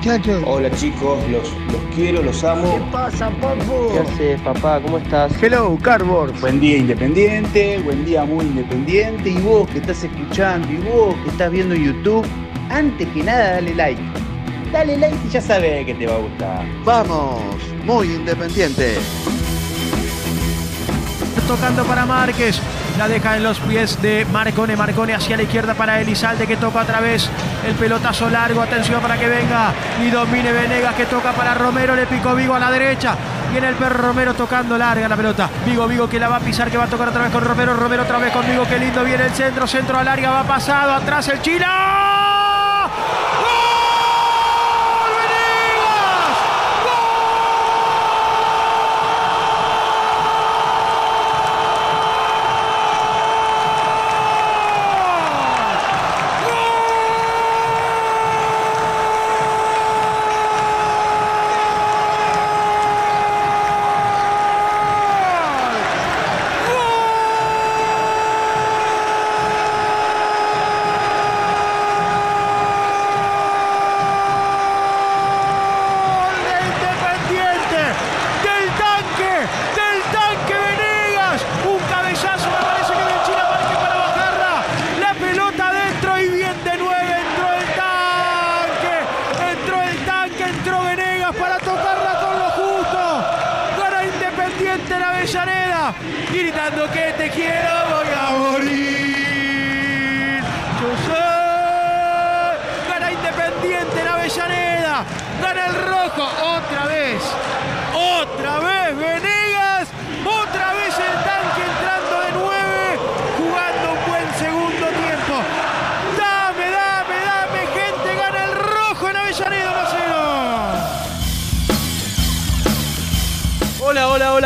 Muchachos. Hola chicos, los, los quiero, los amo. pasa, papu? ¿Qué haces, papá? ¿Cómo estás? Hello, Cardboard. Buen día independiente, buen día muy independiente. Y vos que estás escuchando, y vos que estás viendo YouTube, antes que nada dale like. Dale like y ya sabes que te va a gustar. Vamos, muy independiente. Tocando para Márquez. La deja en los pies de Marcone. Marcone hacia la izquierda para Elizalde que toca otra vez el pelotazo largo. Atención para que venga y domine Venegas que toca para Romero. Le picó Vigo a la derecha. Viene el perro Romero tocando larga la pelota. Vigo, Vigo que la va a pisar, que va a tocar otra vez con Romero. Romero otra vez con Vigo. Qué lindo viene el centro. Centro a larga. Va pasado. Atrás el Chila.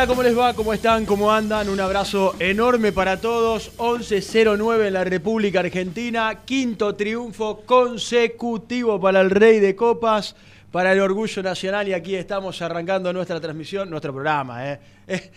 ¿Cómo les va? ¿Cómo están? ¿Cómo andan? Un abrazo enorme para todos. 11-0-9 en la República Argentina. Quinto triunfo consecutivo para el Rey de Copas, para el Orgullo Nacional. Y aquí estamos arrancando nuestra transmisión, nuestro programa. ¿eh? Eh,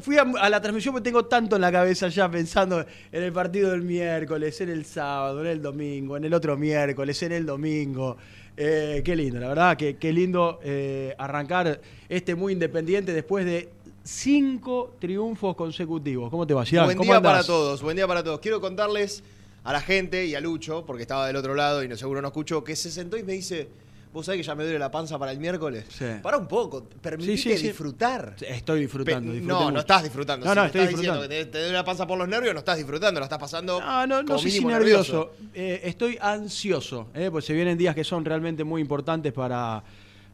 fui a, a la transmisión porque tengo tanto en la cabeza ya pensando en el partido del miércoles, en el sábado, en el domingo, en el otro miércoles, en el domingo. Eh, qué lindo, la verdad, que, qué lindo eh, arrancar este muy independiente después de cinco triunfos consecutivos. ¿Cómo te va, Gian? Buen ¿Cómo día andás? para todos, buen día para todos. Quiero contarles a la gente y a Lucho, porque estaba del otro lado y no, seguro no escuchó, que se sentó y me dice, ¿vos sabés que ya me duele la panza para el miércoles? Sí. Para un poco, permitite Sí, sí, sí. disfrutar. Estoy disfrutando. Disfruté no, mucho. no estás disfrutando. No, Si no, me estoy estás diciendo disfrutando. que te, te duele la panza por los nervios, no estás disfrutando, lo estás pasando No, no, no sé si nervioso. Eh, estoy ansioso, eh, pues se vienen días que son realmente muy importantes para,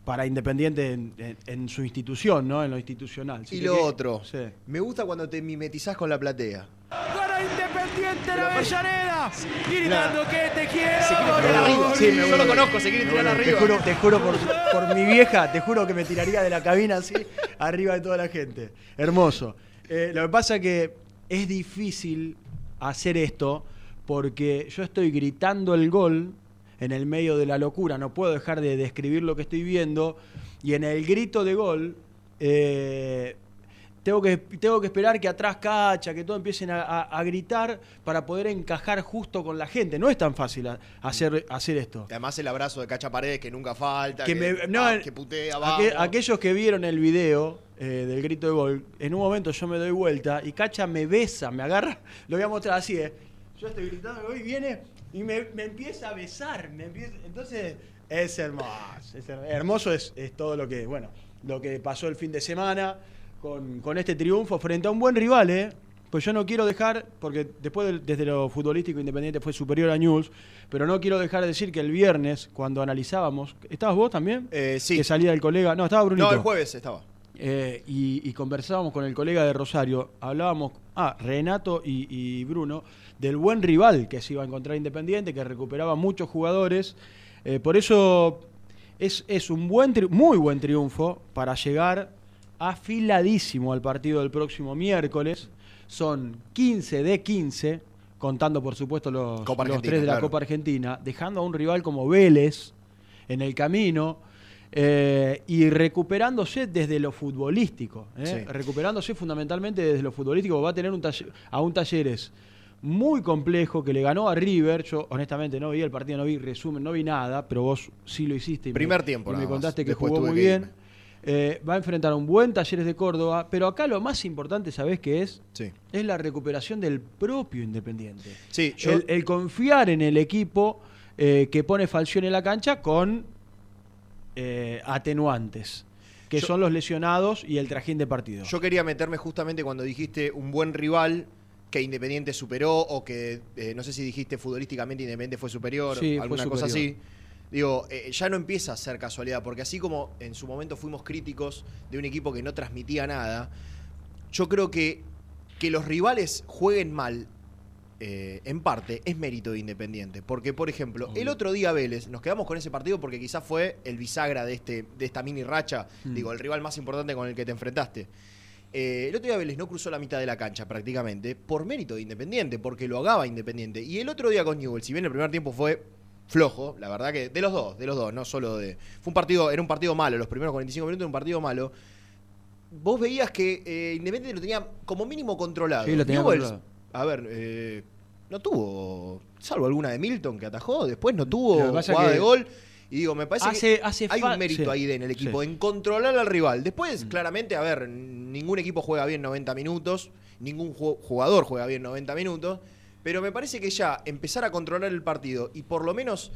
para Independiente en, en- en su institución, ¿no? En lo institucional. Así Y que lo otro, Sí. me gusta cuando te mimetizás con la platea. Gana Independiente en Avellaneda, gritando que te quiero. Se quiere voy tirar a arriba. morir. Yo lo conozco, se quiere tirar Te arriba. juro, te juro por, por mi vieja, te juro que me tiraría de la cabina así, arriba de toda la gente. Hermoso. Eh, lo que pasa que es difícil hacer esto porque yo estoy gritando el gol en el medio de la locura, no puedo dejar de describir lo que estoy viendo y en el grito de gol eh, tengo que, tengo que esperar que atrás cacha, que todos empiecen a, a- a gritar para poder encajar justo con la gente. No es tan fácil a- hacer, hacer esto. Además, el abrazo de Cacha Paredes que nunca falta. Que Que, me- no, ah, que putea, vamos. aquellos que vieron el video eh, del grito de gol, en un momento yo me doy vuelta y Cacha me besa, me agarra, lo voy a mostrar así, ¿eh? Yo estoy gritando y viene y me, me empieza a besar. me empieza- entonces es hermoso. es her- hermoso es, es todo lo que, bueno, lo que pasó el fin de semana con, con este triunfo frente a un buen rival, ¿eh? Pues yo no quiero dejar, porque después del- desde lo futbolístico Independiente fue superior a News, pero no quiero dejar de decir que el viernes, cuando analizábamos, ¿estabas vos también? Eh, sí. Que salía el colega, no, estaba Brunito. No, el jueves estaba. Eh, y, y conversábamos con el colega de Rosario, hablábamos, ah, Renato y, y Bruno, del buen rival que se iba a encontrar Independiente, que recuperaba muchos jugadores. Eh, por eso es, es un buen muy buen triunfo para llegar afiladísimo al partido del próximo miércoles. Son 15 de 15, contando por supuesto los, los tres de la claro. Copa Argentina, dejando a un rival como Vélez en el camino. eh, y recuperándose desde lo futbolístico, ¿eh? Sí. recuperándose fundamentalmente desde lo futbolístico, va a tener un talle- a un Talleres muy complejo que le ganó a River. Yo honestamente no vi el partido, no vi resumen, no vi nada, pero vos sí lo hiciste. Y Primer me, tiempo y me contaste que Después jugó muy bien. Eh, va a enfrentar a un buen Talleres de Córdoba, pero acá lo más importante, ¿sabés qué es? Sí. Es la recuperación del propio Independiente. Sí, yo- el, el confiar en el equipo eh, que pone Falcione en la cancha con eh, atenuantes, que Yo- son los lesionados y el trajín de partido. Yo quería meterme justamente cuando dijiste un buen rival que Independiente superó o que eh, no sé si dijiste futbolísticamente Independiente fue superior, Sí, fue alguna cosa así. Digo, eh, ya no empieza a ser casualidad, porque así como en su momento fuimos críticos de un equipo que no transmitía nada, yo creo que que los rivales jueguen mal, eh, en parte, es mérito de Independiente. Porque, por ejemplo, el otro día Vélez, nos quedamos con ese partido porque quizás fue el bisagra de, este, de esta mini racha, Mm. digo, el rival más importante con el que te enfrentaste. Eh, el otro día Vélez no cruzó la mitad de la cancha prácticamente por mérito de Independiente, porque lo hagaba Independiente. Y el otro día con Newell, si bien el primer tiempo fue flojo, la verdad que de los dos, de los dos, no solo de... Fue un partido, era un partido malo, los primeros 45 minutos era un partido malo. Vos veías que eh, Independiente lo tenía como mínimo controlado. Sí, lo tenía Newell's, controlado. A ver, eh, no tuvo, salvo alguna de Milton que atajó, después no tuvo jugada que de gol. Y digo, me parece hace- que hace hay un mérito sí, ahí de- en el equipo, sí. Mm. en controlar al rival. Después, claramente, a ver, ningún equipo juega bien 90 minutos, ningún ju- jugador juega bien 90 minutos, pero me parece que ya empezar a controlar el partido y por lo menos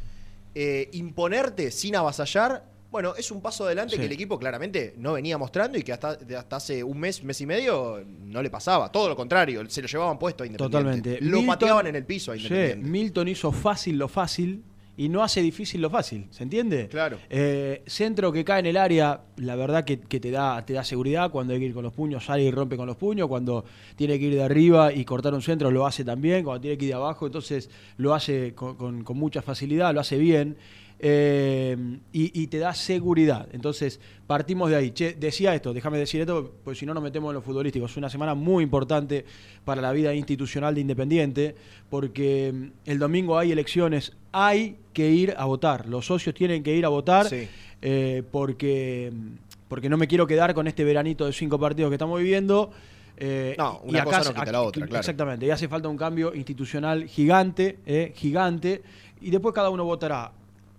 eh, imponerte sin avasallar, bueno, es un paso adelante Sí. que el equipo claramente no venía mostrando y que hasta, hasta hace un mes, mes y medio no le pasaba. Todo lo contrario, se lo llevaban puesto a Independiente. Totalmente. Lo Milton- pateaban en el piso a Sí, Independiente. Milton hizo fácil lo fácil y no hace difícil lo fácil, ¿se entiende? Claro. Eh, centro que cae en el área, la verdad que, que te, da, te da seguridad cuando hay que ir con los puños, sale y rompe con los puños, cuando tiene que ir de arriba y cortar un centro lo hace también, cuando tiene que ir de abajo, entonces lo hace con, con- con mucha facilidad, lo hace bien. Eh, y, y te da seguridad. Entonces, partimos de ahí. Che, decía esto, déjame decir esto, porque si no nos metemos en lo futbolístico. Es una semana muy importante para la vida institucional de Independiente, porque mm, el domingo hay elecciones, hay que ir a votar. Los socios tienen que ir a votar Sí. eh, porque, porque no me quiero quedar con este veranito de cinco partidos que estamos viviendo. eh, No, y una acá cosa no quita la otra, claro. Exactamente, y hace falta un cambio institucional gigante, eh, gigante, y después cada uno votará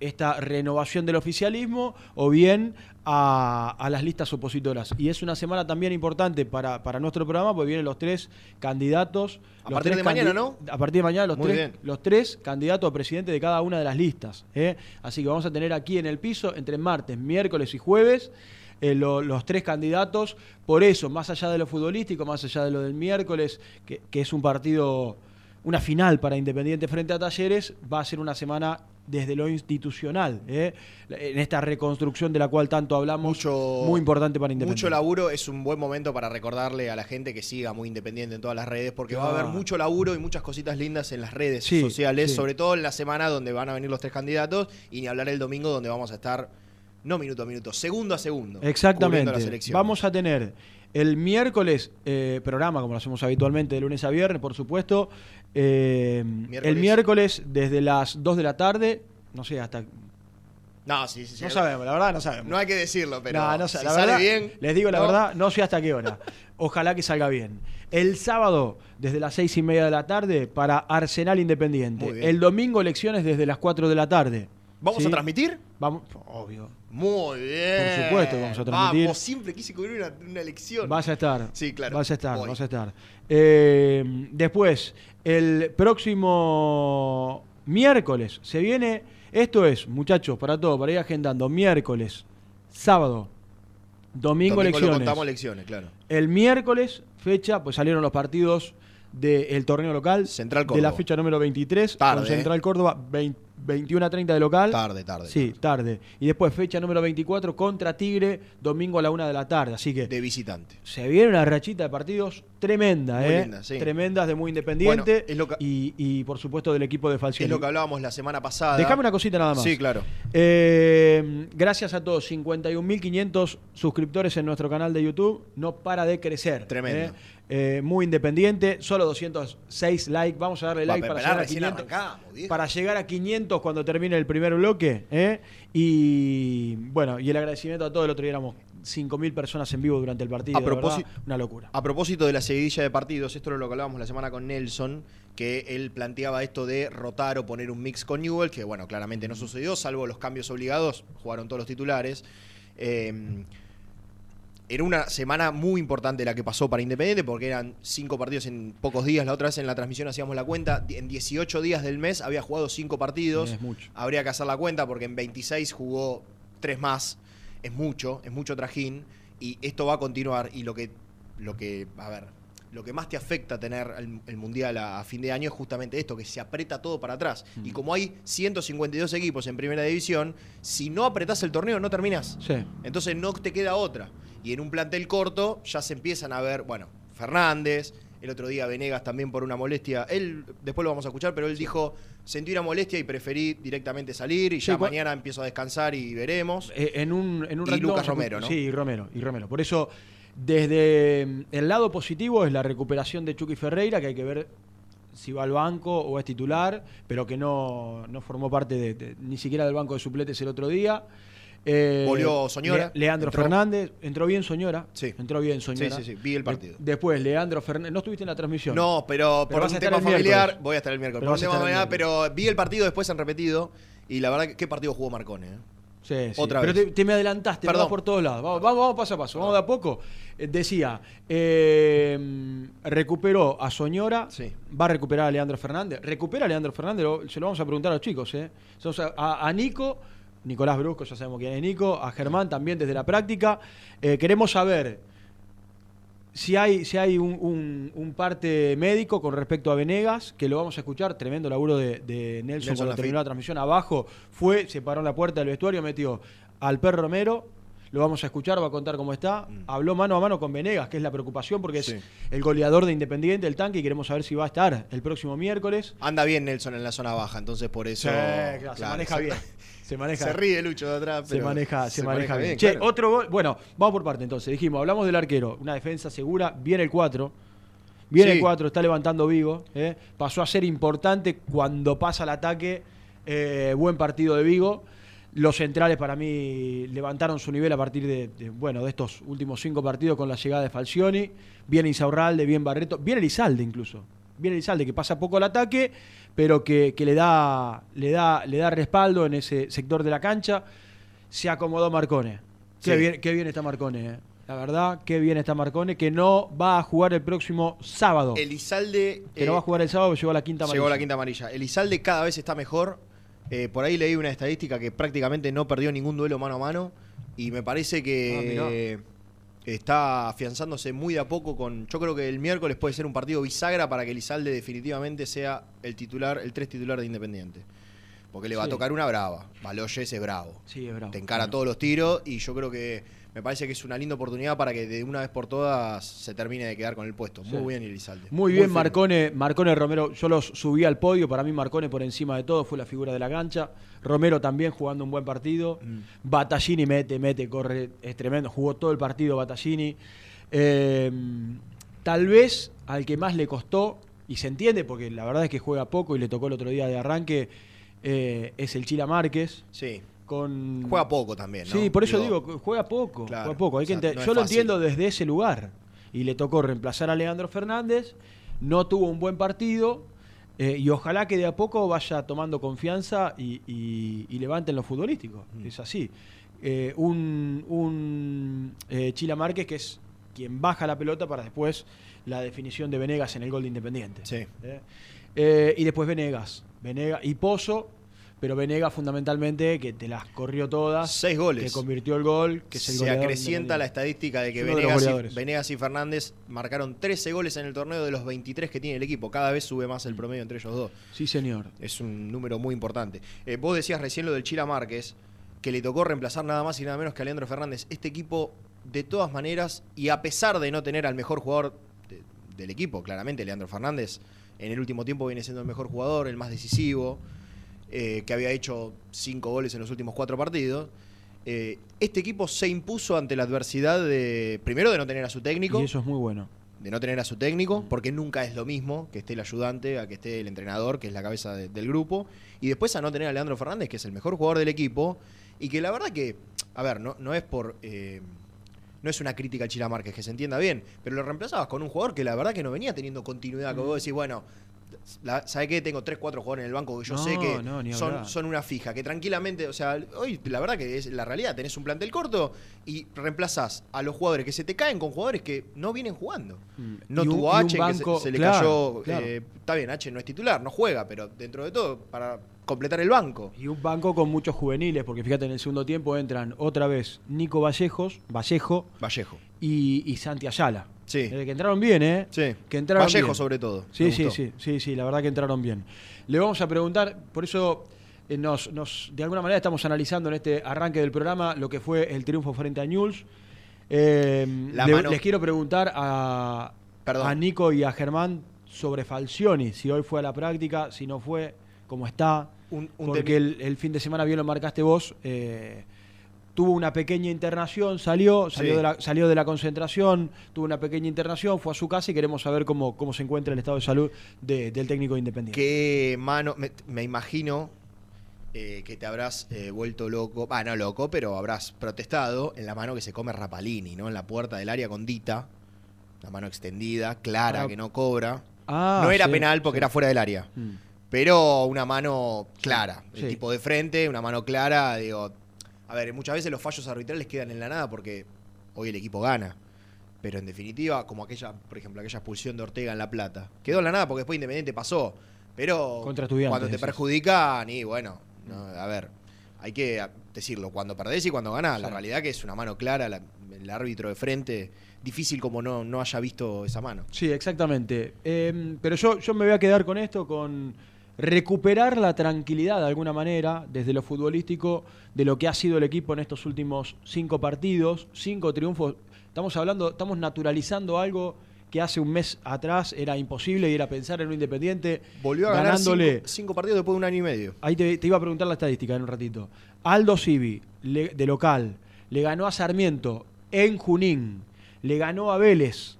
esta renovación del oficialismo o bien a, a las listas opositoras. Y es una semana también importante para, para nuestro programa, porque vienen los tres candidatos. A los partir tres de mañana, ¿no? A partir de mañana los Muy tres, bien. los tres candidatos a presidente de cada una de las listas. ¿eh? Así que vamos a tener aquí en el piso, entre martes, miércoles y jueves, eh, lo- los tres candidatos. Por eso, más allá de lo futbolístico, más allá de lo del miércoles, que, que es un partido, una final para Independiente frente a Talleres, va a ser una semana desde lo institucional, ¿eh? en esta reconstrucción de la cual tanto hablamos, Mucho- muy importante para Independiente. Mucho laburo, es un buen momento para recordarle a la gente que siga muy independiente en todas las redes, porque va a haber Claro. mucho laburo y muchas cositas lindas en las redes Sí, sociales, sí. sobre todo en la semana donde van a venir los tres candidatos y ni hablar el domingo donde vamos a estar, no minuto a minuto, segundo a segundo. las Exactamente. Vamos a tener El miércoles, eh, programa como lo hacemos habitualmente de lunes a viernes, por supuesto. Eh, Miércoles. El miércoles desde las 2 de la tarde, no sé, hasta... No, sí, sí, sí. No sabemos, la verdad no sabemos. No hay que decirlo, pero No, no sé, si la sale verdad, bien. Les digo la ¿no? verdad, no sé hasta qué hora. Ojalá que salga bien. El sábado, desde las seis y media de la tarde, para Arsenal Independiente. Muy bien. El domingo, elecciones desde las 4 de la tarde. ¿Vamos ¿Sí? a transmitir? Vamos, obvio. Muy bien. Por supuesto vamos a transmitir. Vamos, siempre quise cubrir una, una elección. Vas a estar. Sí, claro. Vas a estar, Voy. vas a estar. Eh, después, el próximo miércoles se viene. Esto es, muchachos, para todo, para ir agendando. Miércoles, sábado, domingo, Domingo elecciones. contamos elecciones, claro. El miércoles, fecha, pues salieron los partidos del torneo local. Central De la Córdoba. fecha número 23. Tarde, con Central Córdoba, 20 21 a 30 de local. Tarde, tarde. Sí, tarde. Y después fecha número 24 contra Tigre, domingo a la una de la tarde. Así que De visitante. se viene una rachita de partidos tremenda, Muy ¿eh? linda, sí. Tremendas de muy independiente. Bueno, es lo que- y, y, por supuesto del equipo de Falcioni. Es lo que hablábamos la semana pasada. Dejame una cosita nada más. Sí, claro. Eh, gracias a todos, 51.500 suscriptores en nuestro canal de YouTube. No para de crecer. Tremendo. ¿eh? Eh, muy independiente, solo 206 likes. Vamos a darle Va, like para llegar, a recién 500, arrancamos, viejo. para llegar a 500 cuando termine el primer bloque. ¿eh? Y bueno, y el agradecimiento a todos. El otro día éramos 5.000 personas en vivo durante el partido. A propósito- una locura. A propósito de la seguidilla de partidos, esto lo que hablábamos la semana con Nelson, que él planteaba esto de rotar o poner un mix con Newell, que bueno, claramente no sucedió, salvo los cambios obligados, jugaron todos los titulares. Eh, era una semana muy importante la que pasó para Independiente, porque eran cinco partidos en pocos días. La otra vez en la transmisión hacíamos la cuenta, en 18 días del mes había jugado cinco partidos. Es mucho. Habría que hacer la cuenta porque en 26 jugó tres más. Es mucho, es mucho trajín. Y esto va a continuar. Y lo que, lo que, a ver, lo que más te afecta tener el, el Mundial a, a fin de año es justamente esto, que se aprieta todo para atrás. Y como hay 152 equipos en primera división, si no apretás el torneo no terminás. Sí. Entonces no te queda otra. Y en un plantel corto ya se empiezan a ver, bueno, Fernández, el otro día Venegas también por una molestia. Él, después lo vamos a escuchar, pero él dijo, sentí una molestia y preferí directamente salir y ya Sí, mañana empiezo a descansar y veremos. Eh, en un, en un Y Lucas Romero, ¿no? Sí, y Romero, y Romero. Por eso, desde mm, el lado positivo es la recuperación de Chucky Ferreira, que hay que ver si va al banco o es titular, pero que no, no formó parte de, de- ni siquiera del banco de supletes el otro día. Eh, Volvió Soñora, Le- Leandro entró. Fernández, entró bien Soñora. Sí. Entró bien Soñora. Sí, sí, sí, vi el partido. De- después, Leandro Fernández. ¿No estuviste en la transmisión? No, pero, Pero por un tema familiar voy a estar el miércoles. Pero Por tema el pero vi el partido después en repetido y la verdad qué partido jugó Marcone. ¿eh? Sí, sí. Otra Pero vez. Te, te me adelantaste, Perdón. vas por todos lados. Vamos, vamos, vamos paso a paso, vamos de a poco. Eh, decía, eh, recuperó a Soñora, Sí. va a recuperar a Leandro Fernández. Recupera a Leandro Fernández, lo- se lo vamos a preguntar a los chicos. ¿eh? Entonces, a, a Nico, Nicolás Brusco, ya sabemos quién es Nico, a Germán también desde la práctica. Eh, queremos saber si hay, si hay un, un- un parte médico con respecto a Venegas, que lo vamos a escuchar, tremendo laburo de, de Nelson, Nelson cuando terminó la transmisión abajo, fue, se paró en la puerta del vestuario, metió al perro Romero, lo vamos a escuchar, va a contar cómo está, habló mano a mano con Venegas, que es la preocupación, porque Mm. Sí. es el goleador de Independiente, el tanque, y queremos saber si va a estar el próximo miércoles. Anda bien Nelson en la zona baja, entonces por eso. Sí, claro, se maneja bien. Se maneja Se ríe Lucho de atrás, se pero maneja, se maneja bien. Che, claro. otro gol. Bueno, vamos por parte entonces. Dijimos, hablamos del arquero. Una defensa segura. Viene el 4. Viene Sí. el 4, está levantando Vigo. ¿eh? Pasó a ser importante cuando pasa el ataque. eh, buen partido de Vigo. Los centrales para mí levantaron su nivel a partir de, de, bueno, de estos últimos cinco partidos con la llegada de Falcioni. Viene Insaurralde, bien Barreto. Viene Elizalde incluso. Viene Elizalde que pasa poco al ataque, pero que, que le, da, le, da, le da respaldo en ese sector de la cancha. Se acomodó Marcone. Qué, bien, qué bien está Marcone. eh. La verdad, qué bien está Marcone, que no va a jugar el próximo sábado. Elizalde. que eh, no va a jugar el sábado, llegó a la quinta Llegó a la amarilla. quinta amarilla. Elizalde cada vez está mejor. Eh, por ahí leí una estadística que prácticamente no perdió ningún duelo mano a mano. Y me parece que está afianzándose muy de a poco con. Yo creo que el miércoles puede ser un partido bisagra para que Elizalde definitivamente sea el titular, el tres titular de Independiente. Porque le va a tocar una brava. Baloyes es bravo. Sí, es bravo. Te encara Bueno. todos los tiros y yo creo que me parece que es una linda oportunidad para que de una vez por todas se termine de quedar con el puesto. Muy Sí. bien Elizalde. Muy bien, firme. Marcone, Marcone Romero. Yo los subí al podio. Para mí, Marcone por encima de todo fue la figura de la cancha. Romero también jugando un buen partido. Mm. Battaglini mete, mete, corre, es tremendo. Jugó todo el partido Battaglini. Eh, tal vez al que más le costó, y se entiende porque la verdad es que juega poco y le tocó el otro día de arranque, eh, es el Chila Márquez. Sí. Con... Juega poco también, ¿no? Sí, por eso Digo, digo, juega poco. Claro, juega poco. Hay o que no Yo lo fácil. entiendo desde ese lugar. Y le tocó reemplazar a Leandro Fernández. No tuvo un buen partido. eh, y ojalá que de a poco vaya tomando confianza y, y- y levante en lo futbolístico. Mm. Es así. Eh, un un eh, Chila Márquez que es quien baja la pelota para después la definición de Venegas en el gol de Independiente. Sí. y después Venegas. Venegas y Pozo, pero Venegas fundamentalmente que te las corrió todas. Seis goles. Que convirtió el gol, que es el se acrecienta la estadística de que Venegas y, goleadores. Venegas y Fernández marcaron 13 goles en el torneo de los 23 que tiene el equipo. Cada vez sube más Mm. el promedio entre ellos dos. Sí, señor. Es un número muy importante. Eh, vos decías recién lo del Chila Márquez, que le tocó reemplazar nada más y nada menos que a Leandro Fernández. Este equipo, de todas maneras, y a pesar de no tener al mejor jugador de- del equipo, claramente Leandro Fernández, en el último tiempo viene siendo el mejor jugador, el más decisivo, eh, que había hecho cinco goles en los últimos cuatro partidos. Eh, este equipo se impuso ante la adversidad de, primero, de no tener a su técnico. Y eso es muy bueno. de no tener a su técnico, porque nunca es lo mismo que esté el ayudante, a que esté el entrenador, que es la cabeza de- del grupo, y después a no tener a Leandro Fernández, que es el mejor jugador del equipo, y que la verdad que, a ver, no, no es por... eh, no es una crítica al Chila Márquez, que se entienda bien, pero lo reemplazabas con un jugador que la verdad que no venía teniendo continuidad, que vos decís, bueno, la- ¿sabes qué? Tengo 3, 4 jugadores en el banco que yo No, sé que no, son, una fija, que tranquilamente, o sea, hoy la verdad que es la realidad, tenés un plantel corto y reemplazás a los jugadores que se te caen con jugadores que no vienen jugando. Mm. No Y tuvo un H, banco- que se, se le cayó. claro. eh, está bien, H no es titular, no juega, pero dentro de todo, para completar el banco. Y un banco con muchos juveniles, porque fíjate, en el segundo tiempo entran otra vez Nico Vallejos, Vallejo Vallejo. y, y Santi Ayala. Sí. Que entraron bien, ¿eh? Sí. Que entraron Vallejo, bien. sobre todo. Sí, sí, sí, sí, sí, la verdad que entraron bien. Le vamos a preguntar, por eso eh, nos, nos- de alguna manera estamos analizando en este arranque del programa lo que fue el triunfo frente a Newell's. Eh, le- mano- Les quiero preguntar a, Perdón. a Nico y a Germán sobre Falcioni, si hoy fue a la práctica, si no fue, cómo está. Un- un porque el fin de semana, bien lo marcaste vos, eh, tuvo una pequeña internación, salió, salió, Sí. de la, salió de la concentración, tuvo una pequeña internación, fue a su casa y queremos saber cómo, cómo se encuentra el estado de salud de- del técnico independiente. Qué mano. Me, me imagino eh, que te habrás eh, vuelto loco. Ah, no loco, pero habrás protestado en la mano que se come Rapalini, ¿no? En la puerta del área con Dita. La mano extendida, clara, Ah. que no cobra. Ah, no era sí, penal porque sí. era fuera del área. Mm. Pero una mano clara. El tipo de frente, una mano clara. Digo, a ver, muchas veces los fallos arbitrales quedan en la nada porque hoy el equipo gana. Pero en definitiva, como aquella, por ejemplo, aquella expulsión de Ortega en La Plata. Quedó en la nada porque después Independiente pasó. Pero Contra cuando te perjudican, y bueno, no, a ver, hay que decirlo, cuando perdés y cuando ganás. La realidad que es una mano clara, la- el árbitro de frente, difícil como no, no haya visto esa mano. Sí, exactamente. Eh, pero yo, yo me voy a quedar con esto, con recuperar la tranquilidad de alguna manera, desde lo futbolístico, de lo que ha sido el equipo en estos últimos cinco partidos, cinco triunfos. Estamos hablando, estamos naturalizando algo que hace un mes atrás era imposible y era pensar en un independiente Volvió a ganar ganándole. cinco, cinco partidos después de un año y medio. Ahí te, te iba a preguntar la estadística en un ratito. Aldo Civi, le- de local, le ganó a Sarmiento en Junín, le ganó a Vélez,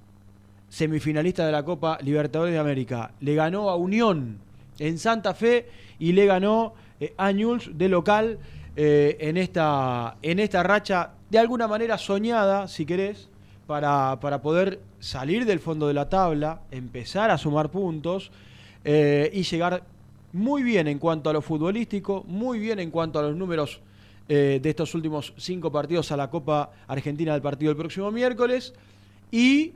semifinalista de la Copa Libertadores de América, le ganó a Unión en Santa Fe y le ganó eh, a Newell's de local eh, en, esta, en esta racha de alguna manera soñada, si querés, para, para poder salir del fondo de la tabla, empezar a sumar puntos eh, y llegar muy bien en cuanto a lo futbolístico, muy bien en cuanto a los números de estos últimos cinco partidos a la Copa Argentina del partido del próximo miércoles y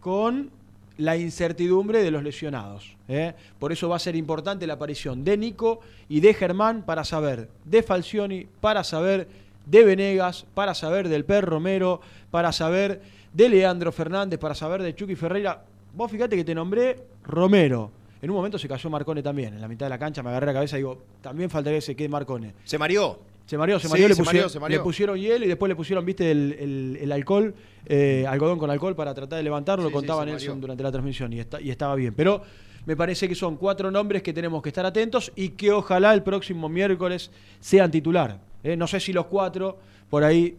con la incertidumbre de los lesionados. ¿eh? Por eso va a ser importante la aparición de Nico y de Germán para saber de Falcioni, para saber de Venegas, para saber del Per Romero, para saber de Leandro Fernández, para saber de Chucky Ferreira. Vos fíjate que te nombré Romero. En un momento se cayó Marcone también. En la mitad de la cancha me agarré la cabeza y digo, también faltaría que se quede Marcone. Se mareó. Se mareó, se Sí, mareó, le, se pusieron, mareó, se mareó. le pusieron hielo y después le pusieron, viste, el, el- el alcohol, eh, algodón con alcohol para tratar de levantarlo, Sí, contaba Nelson durante la transmisión y, está- y estaba bien. Pero me parece que son cuatro nombres que tenemos que estar atentos y que ojalá el próximo miércoles sean titular. Eh, no sé si los cuatro, por ahí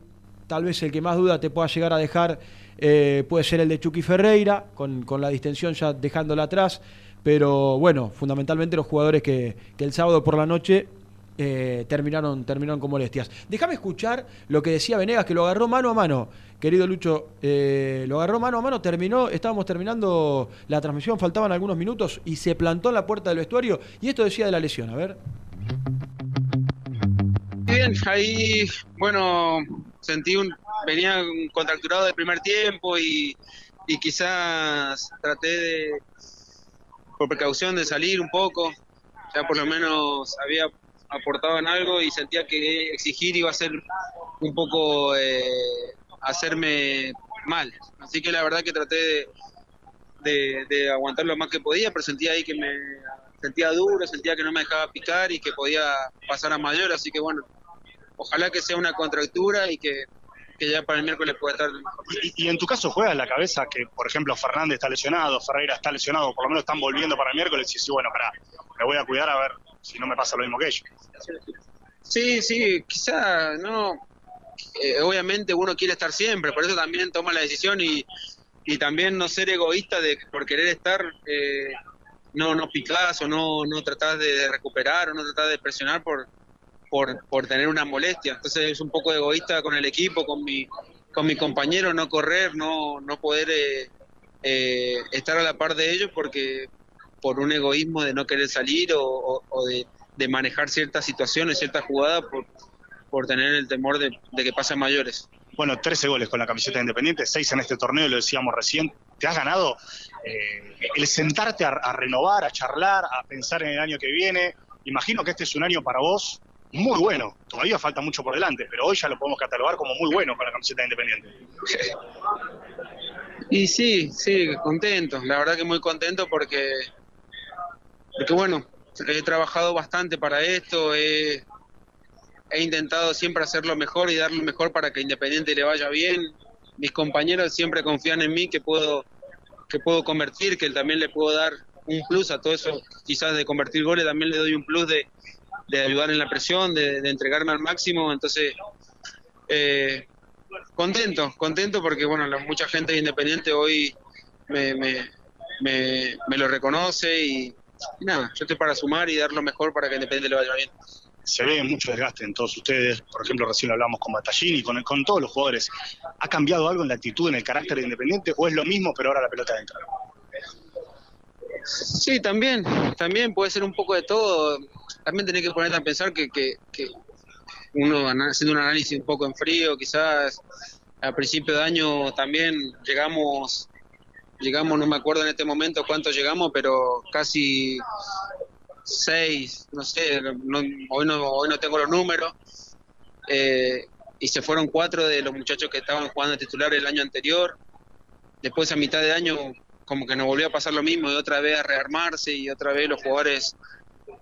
tal vez el que más duda te pueda llegar a dejar eh, puede ser el de Chucky Ferreira, con, con la distensión ya dejándola atrás. Pero bueno, fundamentalmente los jugadores que, que el sábado por la noche eh, terminaron, terminaron con molestias. Déjame escuchar lo que decía Venegas, que lo agarró mano a mano. Querido Lucho, eh, lo agarró mano a mano, terminó, estábamos terminando la transmisión, faltaban algunos minutos y se plantó en la puerta del vestuario. Y esto decía de la lesión, a ver. Bien, ahí, bueno, sentí un, venía un contracturado del primer tiempo y, y quizás traté de, por precaución, de salir un poco. Ya por lo menos había aportado en algo y sentía que exigir iba a ser un poco eh, hacerme mal. Así que la verdad que traté de, de, aguantar lo más que podía, pero sentía ahí que me sentía duro, sentía que no me dejaba picar y que podía pasar a mayor, así que bueno, ojalá que sea una contractura y que, ya para el miércoles pueda estar. Y, en tu caso juega en la cabeza que, por ejemplo, Fernández está lesionado, Ferreira está lesionado, por lo menos están volviendo para el miércoles y sí, bueno, pará, me voy a cuidar a ver si no me pasa lo mismo que ellos. Sí, sí, quizá no. eh, obviamente uno quiere estar siempre, por eso también toma la decisión y, y también no ser egoísta de por querer estar, eh, no no picás o no no tratás de recuperar o no tratás de presionar por por, por tener una molestia. Entonces es un poco egoísta con el equipo, con mi con mi compañero, no correr, no no poder eh, eh, estar a la par de ellos porque por un egoísmo de no querer salir o, o- o de, de manejar ciertas situaciones, ciertas jugadas por, por tener el temor de, de que pasen mayores. Bueno, 13 goles con la camiseta de Independiente, 6 en este torneo, lo decíamos recién. Te has ganado eh, el sentarte a, a renovar, a charlar, a pensar en el año que viene. Imagino que este es un año para vos muy bueno. Todavía falta mucho por delante, pero hoy ya lo podemos catalogar como muy bueno con la camiseta de Independiente. Y sí, sí, contento, la verdad que muy contento porque, porque bueno, he trabajado bastante para esto, he, intentado siempre hacer lo mejor y dar lo mejor para que Independiente le vaya bien. Mis compañeros siempre confían en mí que puedo, que puedo convertir, que también le puedo dar un plus a todo eso, quizás de convertir goles, también le doy un plus de, de ayudar en la presión, de, entregarme al máximo, entonces eh, contento, contento porque bueno, la, mucha gente de Independiente hoy me, me, me lo reconoce y, y nada, yo estoy para sumar y dar lo mejor para que Independiente le vaya bien. Se ve mucho desgaste en todos ustedes. Por ejemplo, recién lo hablamos con Batallini, con, con todos los jugadores. ¿Ha cambiado algo en la actitud, en el carácter de Independiente o es lo mismo, pero ahora la pelota adentro? Sí, también, también puede ser un poco de todo. También tenés que ponerte a pensar que, que, que uno haciendo un análisis un poco en frío, quizás a principio de año también llegamos, llegamos, no me acuerdo en este momento cuánto llegamos, pero casi seis, no sé, no- hoy, no, hoy no tengo los números. Eh, y se fueron cuatro de los muchachos que estaban jugando titular el año anterior. Después a mitad de año como que nos volvió a pasar lo mismo y otra vez a rearmarse y otra vez los jugadores,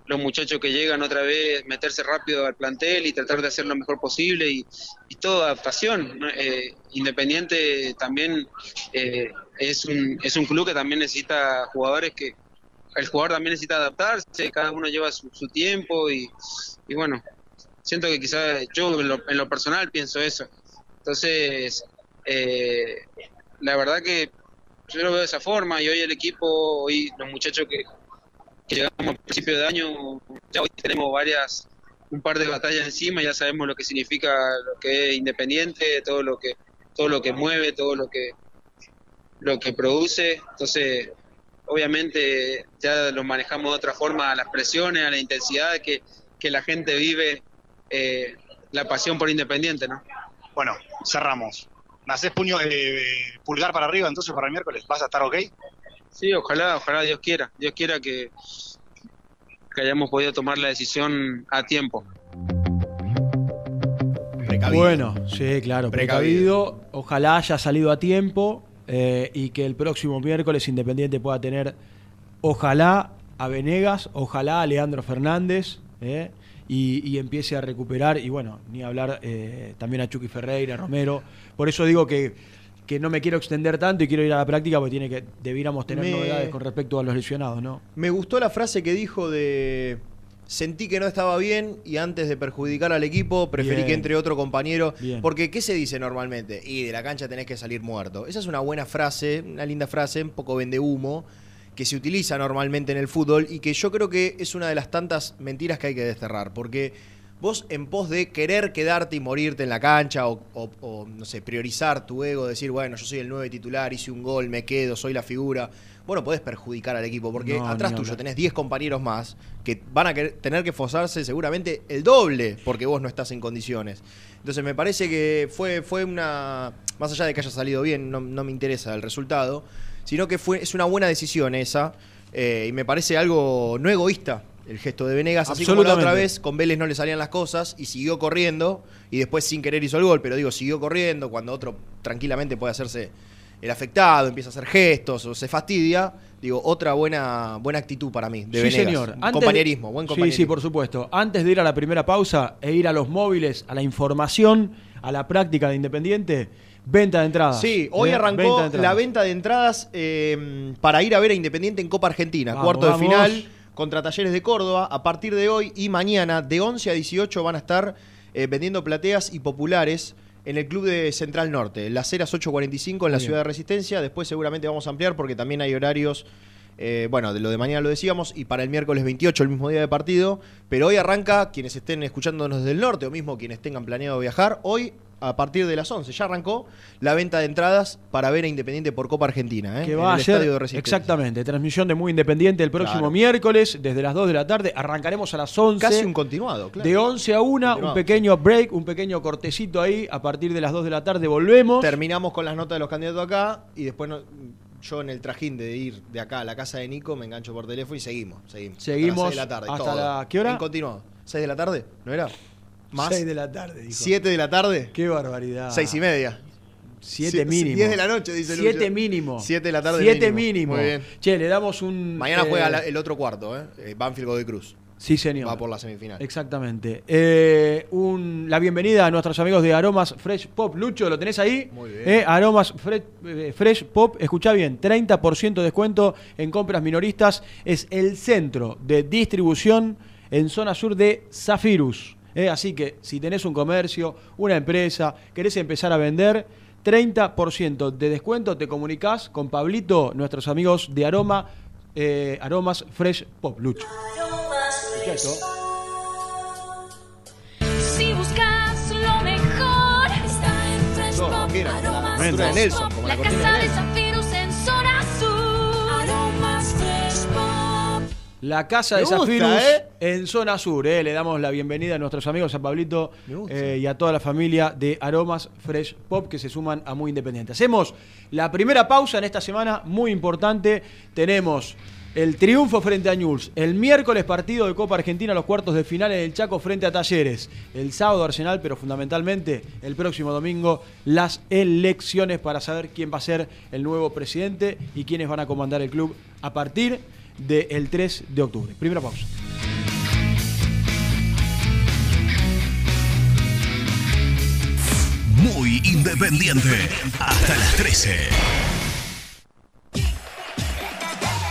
los muchachos que llegan otra vez meterse rápido al plantel y tratar de hacer lo mejor posible y, y todo adaptación. Eh, Independiente también eh, es, un, es un club que también necesita jugadores que el jugador también necesita adaptarse, cada uno lleva su, su tiempo y, y bueno, siento que quizás yo en lo, en lo personal pienso eso. Entonces, eh, la verdad que yo lo veo de esa forma y hoy el equipo, hoy los muchachos que, llegamos al principio de año, ya hoy tenemos varias, un par de batallas encima, ya sabemos lo que significa lo que es independiente, todo lo que, todo lo que mueve, todo lo que, lo que produce, entonces obviamente ya lo manejamos de otra forma a las presiones, a la intensidad que, que la gente vive, eh, la pasión por independiente, ¿no? Bueno, cerramos. ¿Me haces puño de pulgar para arriba entonces para el miércoles? ¿Vas a estar ok? Sí, ojalá, ojalá Dios quiera, Dios quiera que, que hayamos podido tomar la decisión a tiempo. Precavido. Bueno, sí, claro, precavido. Ojalá haya salido a tiempo eh, y que el próximo miércoles Independiente pueda tener, ojalá a Venegas, ojalá a Leandro Fernández eh, y, y empiece a recuperar. Y bueno, ni hablar eh, también a Chucky Ferreira, Romero. Por eso digo que, que no me quiero extender tanto y quiero ir a la práctica porque tiene que debiéramos tener Me- novedades con respecto a los lesionados, ¿no? Me gustó la frase que dijo de sentí que no estaba bien y antes de perjudicar al equipo preferí Bien. que entre otro compañero. Bien. Porque, ¿qué se dice normalmente? Y de la cancha tenés que salir muerto. Esa es una buena frase, una linda frase, un poco vende humo, que se utiliza normalmente en el fútbol y que yo creo que es una de las tantas mentiras que hay que desterrar. Porque vos, en pos de querer quedarte y morirte en la cancha o, o- o, no sé, priorizar tu ego, decir, bueno, yo soy el 9 titular, hice un gol, me quedo, soy la figura. Bueno, podés perjudicar al equipo porque No, atrás tuyo tenés 10 compañeros más que van a tener que esforzarse seguramente el doble porque vos no estás en condiciones. Entonces me parece que fue, fue una. Más allá de que haya salido bien, no, no me interesa el resultado, sino que fue, es una buena decisión esa. eh, y me parece algo no egoísta el gesto de Venegas. Así como la otra vez con Vélez no le salían las cosas y siguió corriendo y después sin querer hizo el gol, pero digo, siguió corriendo cuando otro tranquilamente puede hacerse el afectado, empieza a hacer gestos o se fastidia. Digo, otra buena, buena actitud para mí de sí, Venegas. señor. De- compañerismo, buen Sí, compañerismo. sí, por supuesto. Antes de ir a la primera pausa e ir a los móviles, a la información, a la práctica de Independiente, venta de entradas. Sí, hoy Eh, arrancó venta la venta de entradas eh, para ir a ver a Independiente en Copa Argentina. Vamos, cuarto de vamos. final contra Talleres de Córdoba. A partir de hoy y mañana, de 11 a 18, van a estar eh, vendiendo plateas y populares en el Club de Central Norte. Las Heras 845 en la bien. Ciudad de Resistencia. Después seguramente vamos a ampliar porque también hay horarios. eh, bueno, de lo de mañana lo decíamos, y para el miércoles 28, el mismo día de partido. Pero hoy arranca, quienes estén escuchándonos desde el norte o mismo quienes tengan planeado viajar, hoy a partir de las 11 ya arrancó la venta de entradas para ver a Independiente por Copa Argentina. ¿eh? Que en va a ser Estadio de Resistencia. exactamente, transmisión de Muy Independiente el próximo Claro. miércoles desde las 2 de la tarde. Arrancaremos a las 11. Casi un continuado, claro. De 11 a 1, un pequeño break, un pequeño cortecito ahí. A partir de las 2 de la tarde volvemos. Terminamos con las notas de los candidatos acá y después no- yo en el trajín de ir de acá a la casa de Nico me engancho por teléfono y seguimos. Seguimos. Seguimos Hasta las 6 de la tarde. hasta todo. la- ¿qué hora? En continuado. ¿6 de la tarde? ¿No era? ¿Más? 6 de la tarde, dijo. ¿7 de la tarde? Qué barbaridad. 6 y media. 7 Sie- mínimo. 10 de la noche, dice Lucho. 7 mínimo. 7 de la tarde 7 mínimo. mínimo. Muy bien. Che, le damos un. Mañana eh, juega la- el otro cuarto, ¿eh? Eh, Banfield Godoy Cruz. Sí, señor. Va por la semifinal. Exactamente. Eh, un- la bienvenida a nuestros amigos de Aromas Fresh Pop. Lucho, ¿lo tenés ahí? Muy bien. Eh, Aromas Fre- eh, Fresh Pop. Escucha bien, 30% de descuento en compras minoristas. Es el centro de distribución en zona sur de Zafirus. Eh, así que si tenés un comercio, una empresa, querés empezar a vender, 30% de descuento, te comunicás con Pablito, nuestros amigos de Aroma, eh, Aromas Fresh Pop. Lucho. Si buscas lo mejor, está en Fresh Pop, Nelson, Pop, como la la cortina casa de de Nelson. La Casa Me de gusta, Zafirus ¿eh? en zona sur. ¿eh? Le damos la bienvenida a nuestros amigos, a Pablito eh, y a toda la familia de Aromas Fresh Pop que se suman a Muy Independiente. Hacemos la primera pausa en esta semana, muy importante. Tenemos el triunfo frente a Newell's. El miércoles partido de Copa Argentina, los cuartos de final en el Chaco frente a Talleres. El sábado Arsenal, pero fundamentalmente el próximo domingo las elecciones para saber quién va a ser el nuevo presidente y quiénes van a comandar el club a partir del 3 de octubre. Primera pausa. Muy independiente. Hasta las 13.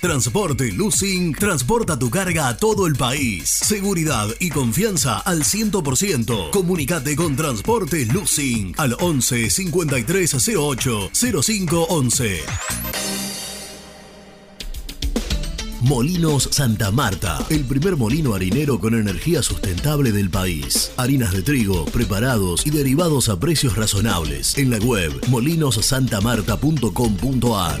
Transporte Lucing transporta tu carga a todo el país. Seguridad y confianza al 100%. Comunicate con Transporte Lucing al 11 5308 0511. Molinos Santa Marta, el primer molino harinero con energía sustentable del país. Harinas de trigo, preparados y derivados a precios razonables. En la web molinossantamarta.com.ar.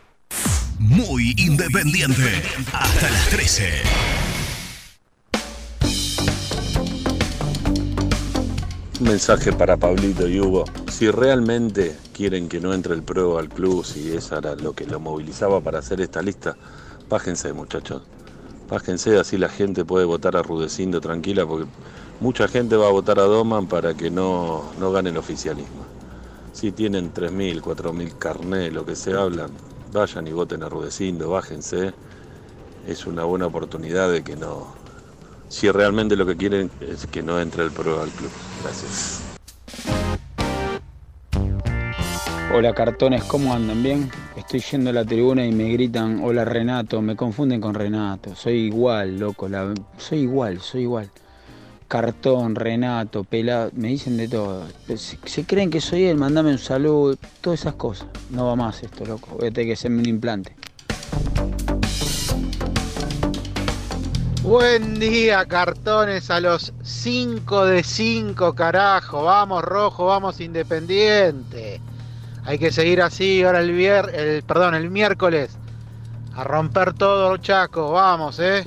Muy independiente. Hasta las 13. Un mensaje para Pablito y Hugo. Si realmente quieren que no entre el pro al club, si eso era lo que lo movilizaba para hacer esta lista, bájense muchachos. Bájense, así la gente puede votar a Rudecindo tranquila, porque mucha gente va a votar a Doman para que no, no gane el oficialismo. Si tienen 3.000, 4.000 carné, lo que se hablan, vayan y voten a Rudecindo, bájense. Es una buena oportunidad de que no, si realmente lo que quieren es que no entre el pro al club. Gracias. Hola cartones, ¿cómo andan? ¿Bien? Estoy yendo a la tribuna y me gritan, hola Renato, me confunden con Renato. Soy igual, loco, la- soy igual, soy igual. Cartón, Renato, pelado, me dicen de todo. Se, se creen que soy él, mandame un saludo, todas esas cosas. No va más esto, loco. Voy a tener que hacerme un implante. Buen día, cartones, a los 5 de 5, carajo. Vamos, rojo, vamos, independiente. Hay que seguir así, ahora el vier, el, perdón, el miércoles. A romper todo, chaco, vamos, eh.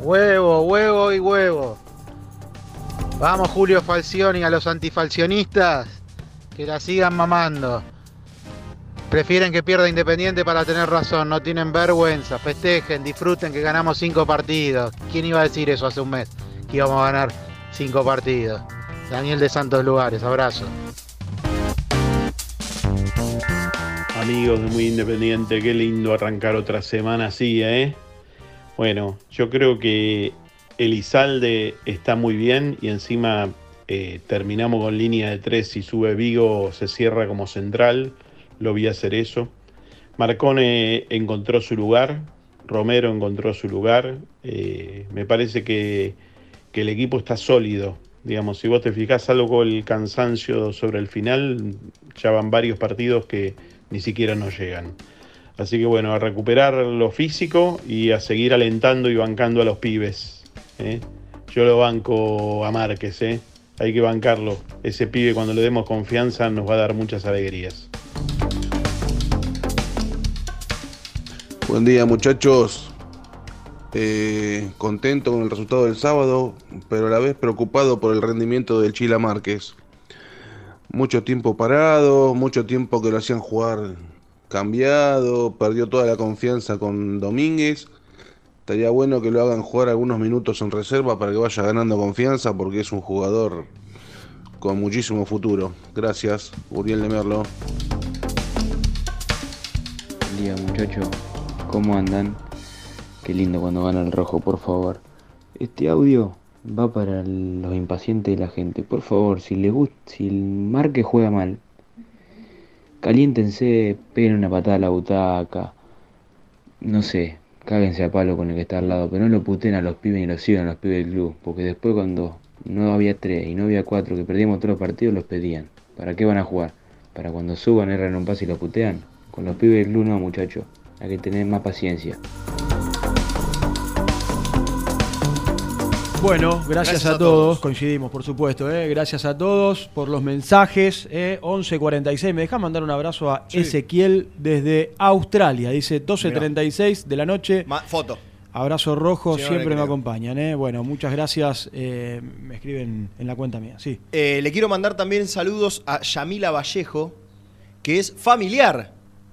Huevo, huevo y huevo. Vamos, Julio Falcioni, a los antifalcionistas, que la sigan mamando. Prefieren que pierda Independiente para tener razón, no tienen vergüenza, festejen, disfruten que ganamos cinco partidos. ¿Quién iba a decir eso hace un mes? Que íbamos a ganar cinco partidos. Daniel de Santos Lugares, abrazo. Amigos de Muy Independiente, qué lindo arrancar otra semana así, ¿eh? Bueno, yo creo que Elizalde está muy bien y encima eh, terminamos con línea de tres. Si sube Vigo, se cierra como central. Lo vi hacer eso. Marcone encontró su lugar. Romero encontró su lugar. Eh, me parece que, el equipo está sólido. Digamos, si vos te fijás algo el cansancio sobre el final, ya van varios partidos que ni siquiera nos llegan. Así que bueno, a recuperar lo físico y a seguir alentando y bancando a los pibes. ¿Eh? Yo lo banco a Márquez, ¿eh? hay que bancarlo. Ese pibe cuando le demos confianza nos va a dar muchas alegrías. Buen día muchachos. Eh, contento con el resultado del sábado, pero a la vez preocupado por el rendimiento del Chila Márquez. Mucho tiempo parado, mucho tiempo que lo hacían jugar cambiado, perdió toda la confianza con Domínguez. Estaría bueno que lo hagan jugar algunos minutos en reserva para que vaya ganando confianza porque es un jugador con muchísimo futuro. Gracias, Uriel de Merlo. Buen día muchachos, ¿cómo andan? Qué lindo cuando gana el rojo, por favor. Este audio va para los impacientes de la gente. Por favor, si le gusta, si el Marque juega mal, caliéntense, peguen una patada a la butaca. No sé, cáguense a palo con el que está al lado, pero no lo puten a los pibes ni los sigan a los pibes del club, porque después cuando no había tres y no había cuatro, que perdíamos todos los partidos, los pedían. ¿Para qué van a jugar? ¿Para cuando suban, erran un pase y lo putean? Con los pibes del club no, muchachos. Hay que tener más paciencia. Bueno, gracias, Gracias a, a todos. todos. coincidimos por supuesto, ¿eh? gracias a todos por los mensajes, ¿eh? 11.46, me deja mandar un abrazo a Sí. Ezequiel desde Australia, dice 12.36 de la noche, Ma- foto. abrazo rojo, Sí, no le siempre me acompañan, ¿eh? bueno, muchas gracias, eh, me escriben en la cuenta mía, sí. Eh, le quiero mandar también saludos a Yamila Vallejo, que es familiar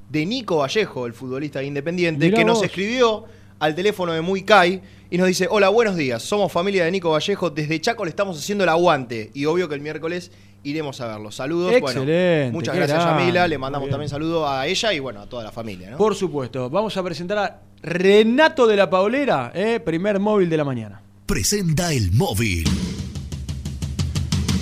de Nico Vallejo, el futbolista independiente, Mirá que nos escribió al teléfono de Muy Kai y nos dice, hola, buenos días, somos familia de Nico Vallejo, desde Chaco le estamos haciendo el aguante y obvio que el miércoles iremos a verlo. Saludos. Excelente, Bueno, muchas gracias Yamila, le mandamos también saludos a ella y bueno, a toda la familia. ¿no? Por supuesto, vamos a presentar a Renato de la Paulera, ¿eh? primer móvil de la mañana. Presenta el móvil.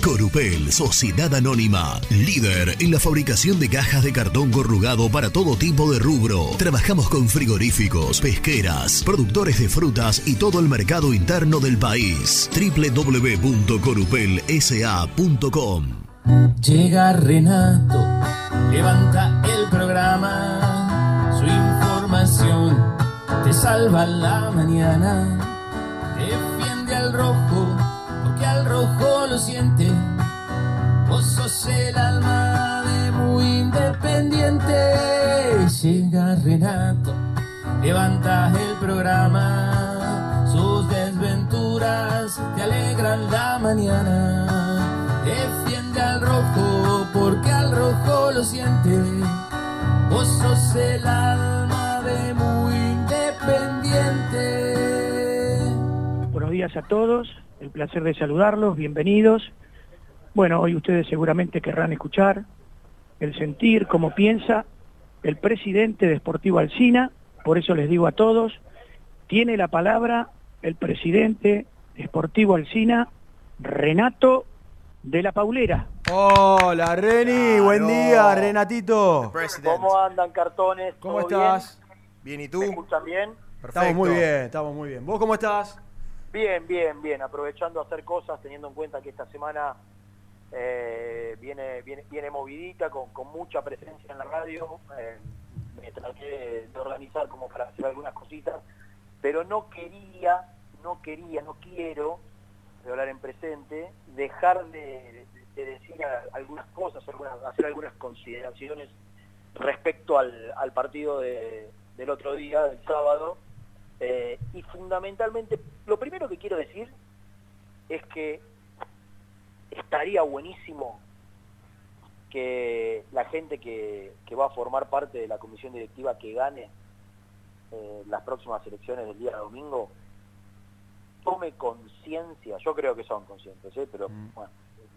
Corupel, Sociedad Anónima, líder en la fabricación de cajas de cartón corrugado para todo tipo de rubro. Trabajamos con frigoríficos, pesqueras, productores de frutas y todo el mercado interno del país. www.corupelsa.com Llega Renato, levanta el programa, su información te salva la mañana, defiende al rojo, rojo lo siente, vos sos el alma de muy independiente. Llega Renato, levanta el programa, sus desventuras te alegran la mañana. Defiende al rojo porque al rojo lo siente. Vos sos el alma de muy independiente. Buenos días a todos, el placer de saludarlos, bienvenidos. Bueno, hoy ustedes seguramente querrán escuchar el sentir, cómo piensa el presidente de Sportivo Alcina, por eso les digo a todos, tiene la palabra el presidente de Sportivo Alcina, Renato de la Paulera. Hola Reni, buen día Renatito. ¿Cómo andan cartones? ¿Cómo ¿Todo estás? Bien, ¿y ¿Me tú? escuchan bien? Estamos muy bien, estamos muy bien. ¿Vos cómo estás? Bien, bien, bien. Aprovechando a hacer cosas, teniendo en cuenta que esta semana eh, viene, viene, viene movidita, con, mucha presencia en la radio. Eh, me traté de, organizar como para hacer algunas cositas, pero no quería, no quería, no quiero, de hablar en presente, dejar de, de decir algunas cosas, algunas- hacer algunas consideraciones respecto al, al partido de- del otro día, del sábado, fundamentalmente, lo primero que quiero decir es que estaría buenísimo que la gente que, que va a formar parte de la comisión directiva que gane eh, las próximas elecciones del día domingo tome conciencia, yo creo que son conscientes, ¿eh? pero bueno,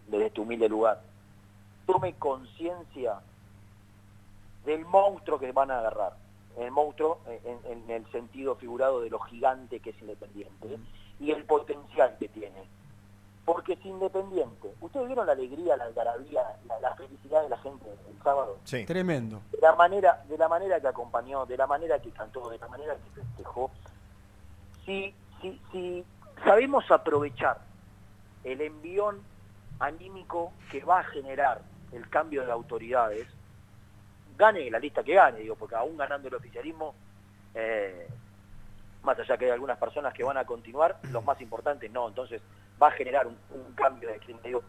desde este humilde lugar, tome conciencia del monstruo que van a agarrar. El monstruo eh, en, en el sentido figurado de lo gigante que es Independiente y el potencial que tiene. Porque es Independiente. ¿Ustedes vieron la alegría, la algarabía, la, la felicidad de la gente el sábado? Tremendo. de la manera de la manera que acompañó de la manera que cantó de la manera que festejó si si si sabemos aprovechar el envión anímico que va a generar el cambio de autoridades gane la lista que gane digo porque aún ganando el oficialismo eh, más allá que hay algunas personas que van a continuar los más importantes no. Entonces va a generar un, un cambio de clima. Digo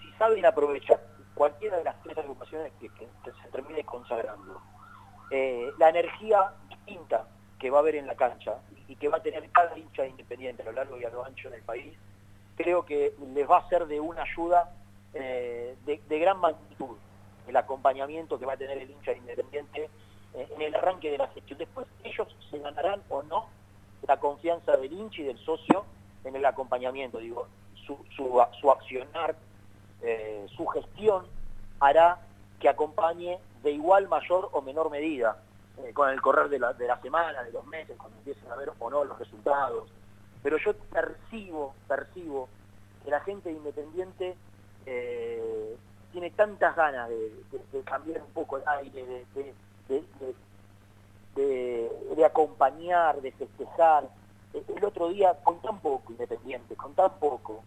si saben aprovechar cualquiera de las tres agrupaciones que, que- que se termine consagrando, eh, la energía distinta que va a haber en la cancha y que va a tener cada hincha independiente a lo largo y a lo ancho del país, creo que les va a ser de una ayuda eh, de, de gran magnitud el acompañamiento que va a tener el hincha independiente eh, en el arranque de la gestión. Después ellos se ganarán o no la confianza del hincha y del socio en el acompañamiento. Digo, su, su, su accionar, eh, su gestión hará que acompañe de igual, mayor o menor medida eh, con el correr de la, de la semana, de los meses, cuando empiecen a ver o no los resultados. Pero yo percibo, percibo que la gente de Independiente eh, tiene tantas ganas de, de- de cambiar un poco el aire, de, acompañar, de festejar. El otro día, con tan poco Independiente, con tan poco,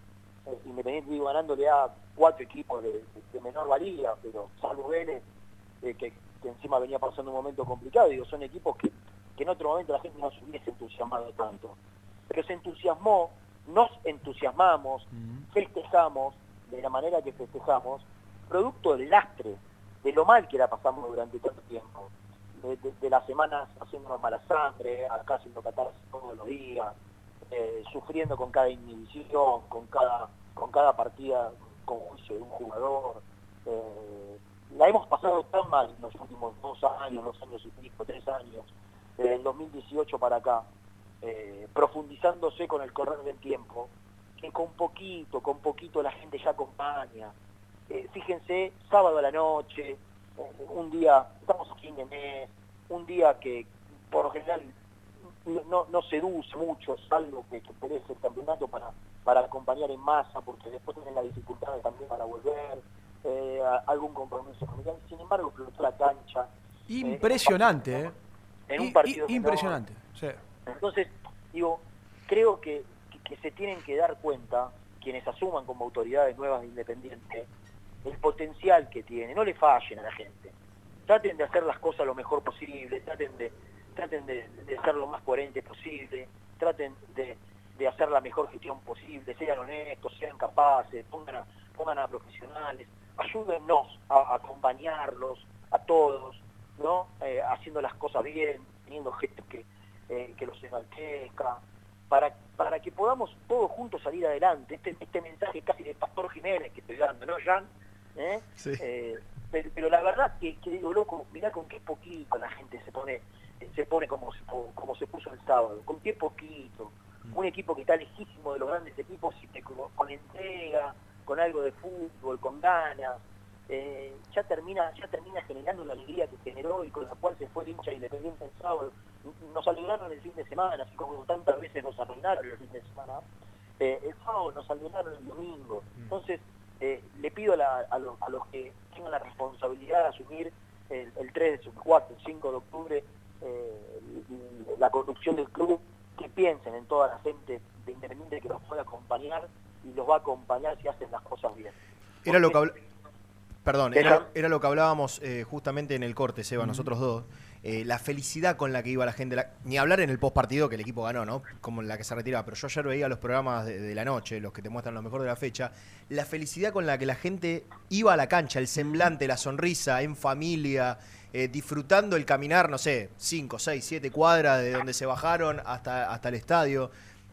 eh, Independiente digo, ganándole a cuatro equipos de, menor valía, pero salvo Vélez, eh, que, que encima venía pasando un momento complicado, digo, son equipos que, que en otro momento la gente no se hubiese entusiasmado tanto. Pero se entusiasmó, nos entusiasmamos, festejamos de la manera que festejamos, producto del lastre, de lo mal que la pasamos durante tanto tiempo, de, las semanas haciéndonos mala sangre, acá haciendo catarsis todos los días, eh, sufriendo con cada inhibición, con cada, con cada partida con juicio de un jugador. eh, la hemos pasado tan mal en los últimos dos años, dos años y pico, tres años, desde el 2018 para acá, eh, profundizándose con el correr del tiempo, que con poquito, con poquito la gente ya acompaña. Eh, fíjense, sábado a la noche, eh, un día, estamos aquí en mes, un día que por lo general no, no- seduce mucho, salvo que, que perece el campeonato para, para acompañar en masa, porque después tienen la dificultad también para volver, eh, algún compromiso familiar. Sin embargo, explotó la cancha. eh, Impresionante, ¿eh? en un partido i- menor. impresionante. sí. Entonces, digo, creo que, que- que se tienen que dar cuenta, quienes asuman como autoridades nuevas de Independiente, el potencial que tiene. No le fallen a la gente. Traten de hacer las cosas lo mejor posible, traten de, traten de, ser lo más coherente posible, traten de, de hacer la mejor gestión posible, sean honestos, sean capaces, pongan a, pongan a profesionales, ayúdennos a, acompañarlos a todos, ¿no? Eh, haciendo las cosas bien, teniendo gestos que, eh, que los enaltezca, para, para que podamos todos juntos salir adelante. Este, este mensaje casi de Pastor Jiménez que estoy dando, ¿no, Jan? ¿Eh? Sí. Eh, pero, pero la verdad que, que digo, loco, mirá con qué poquito la gente se pone se pone como se, como se puso el sábado, con qué poquito. Un equipo que está lejísimo de los grandes equipos y que con, con entrega, con algo de fútbol, con ganas, eh, ya termina ya termina generando la alegría que generó y con la cual se fue el hincha independiente el sábado. Nos alegraron el fin de semana, así como tantas veces nos arruinaron el fin de semana. Eh, el sábado nos alegraron el domingo. Entonces, eh, le pido a, la- a los, a los que tengan la responsabilidad de asumir el, el 3, el 4, el 5 de octubre eh, la conducción del club, que piensen en toda la gente de Independiente que los puede acompañar y los va a acompañar si hacen las cosas bien. Era lo que Perdón, era lo que hablábamos eh, justamente en el corte, Seba, nosotros dos. Eh, la felicidad con la que iba la gente, la- ni hablar en el post partido que el equipo ganó, ¿no? Como en la que se retiraba, pero yo ayer veía los programas de, de la noche, los que te muestran lo mejor de la fecha, la felicidad con la que la gente iba a la cancha, el semblante, la sonrisa, en familia, eh, disfrutando el caminar, no sé, 5, 6, 7 cuadras de donde se bajaron hasta, hasta el estadio.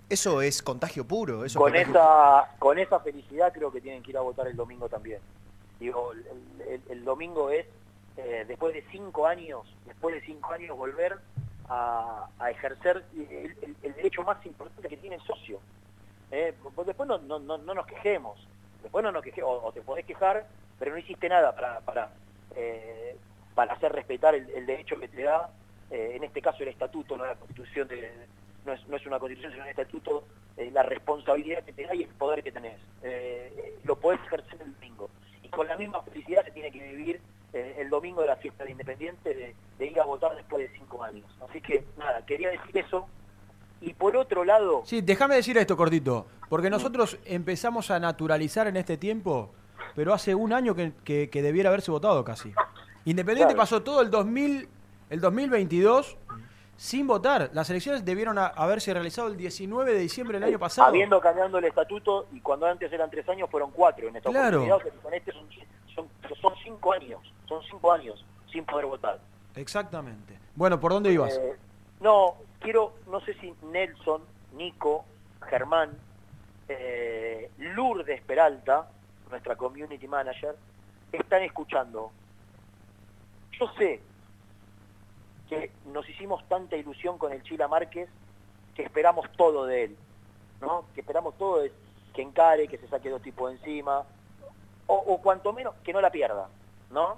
Eso es contagio puro. Eso es con contagio- esa con esa felicidad creo que tienen que ir a votar el domingo también digo el, el- el domingo es eh, después de cinco años después de cinco años volver a, ejercer el, derecho más importante que tiene el socio Eh, porque después no, no, no, no nos quejemos después no nos quejemos o, o te podés quejar pero no hiciste nada para para eh, para hacer respetar el, el derecho que te da eh, en este caso el estatuto no la constitución de, no es, no es una constitución sino un estatuto eh, la responsabilidad que te da y el poder que tenés. Eh, lo podés ejercer el domingo. Y con la misma felicidad se tiene que vivir eh, el domingo de la fiesta de Independiente de, de ir a votar después de cinco años. Así que nada, quería decir eso. Y por otro lado, Sí, déjame decir esto cortito, porque nosotros empezamos a naturalizar en este tiempo, pero hace un año que, que- que debiera haberse votado casi. Independiente Claro. pasó todo el 2000, el 2022 sin votar. Las elecciones debieron a- haberse realizado el 19 de diciembre del año pasado. habiendo cambiado el estatuto, y cuando antes eran tres años fueron cuatro en esta Claro. oportunidad, con este son, son, son cinco años, son cinco años sin poder votar. Exactamente. Bueno, ¿por dónde ibas? Eh, no, quiero, no sé si Nelson, Nico, Germán, eh, Lourdes Peralta, nuestra community manager, están escuchando. Yo sé que nos hicimos tanta ilusión con el Chila Márquez que esperamos todo de él, ¿no? Que esperamos todo de que encare, que se saque dos tipos de encima, o, o cuanto menos que no la pierda, ¿no?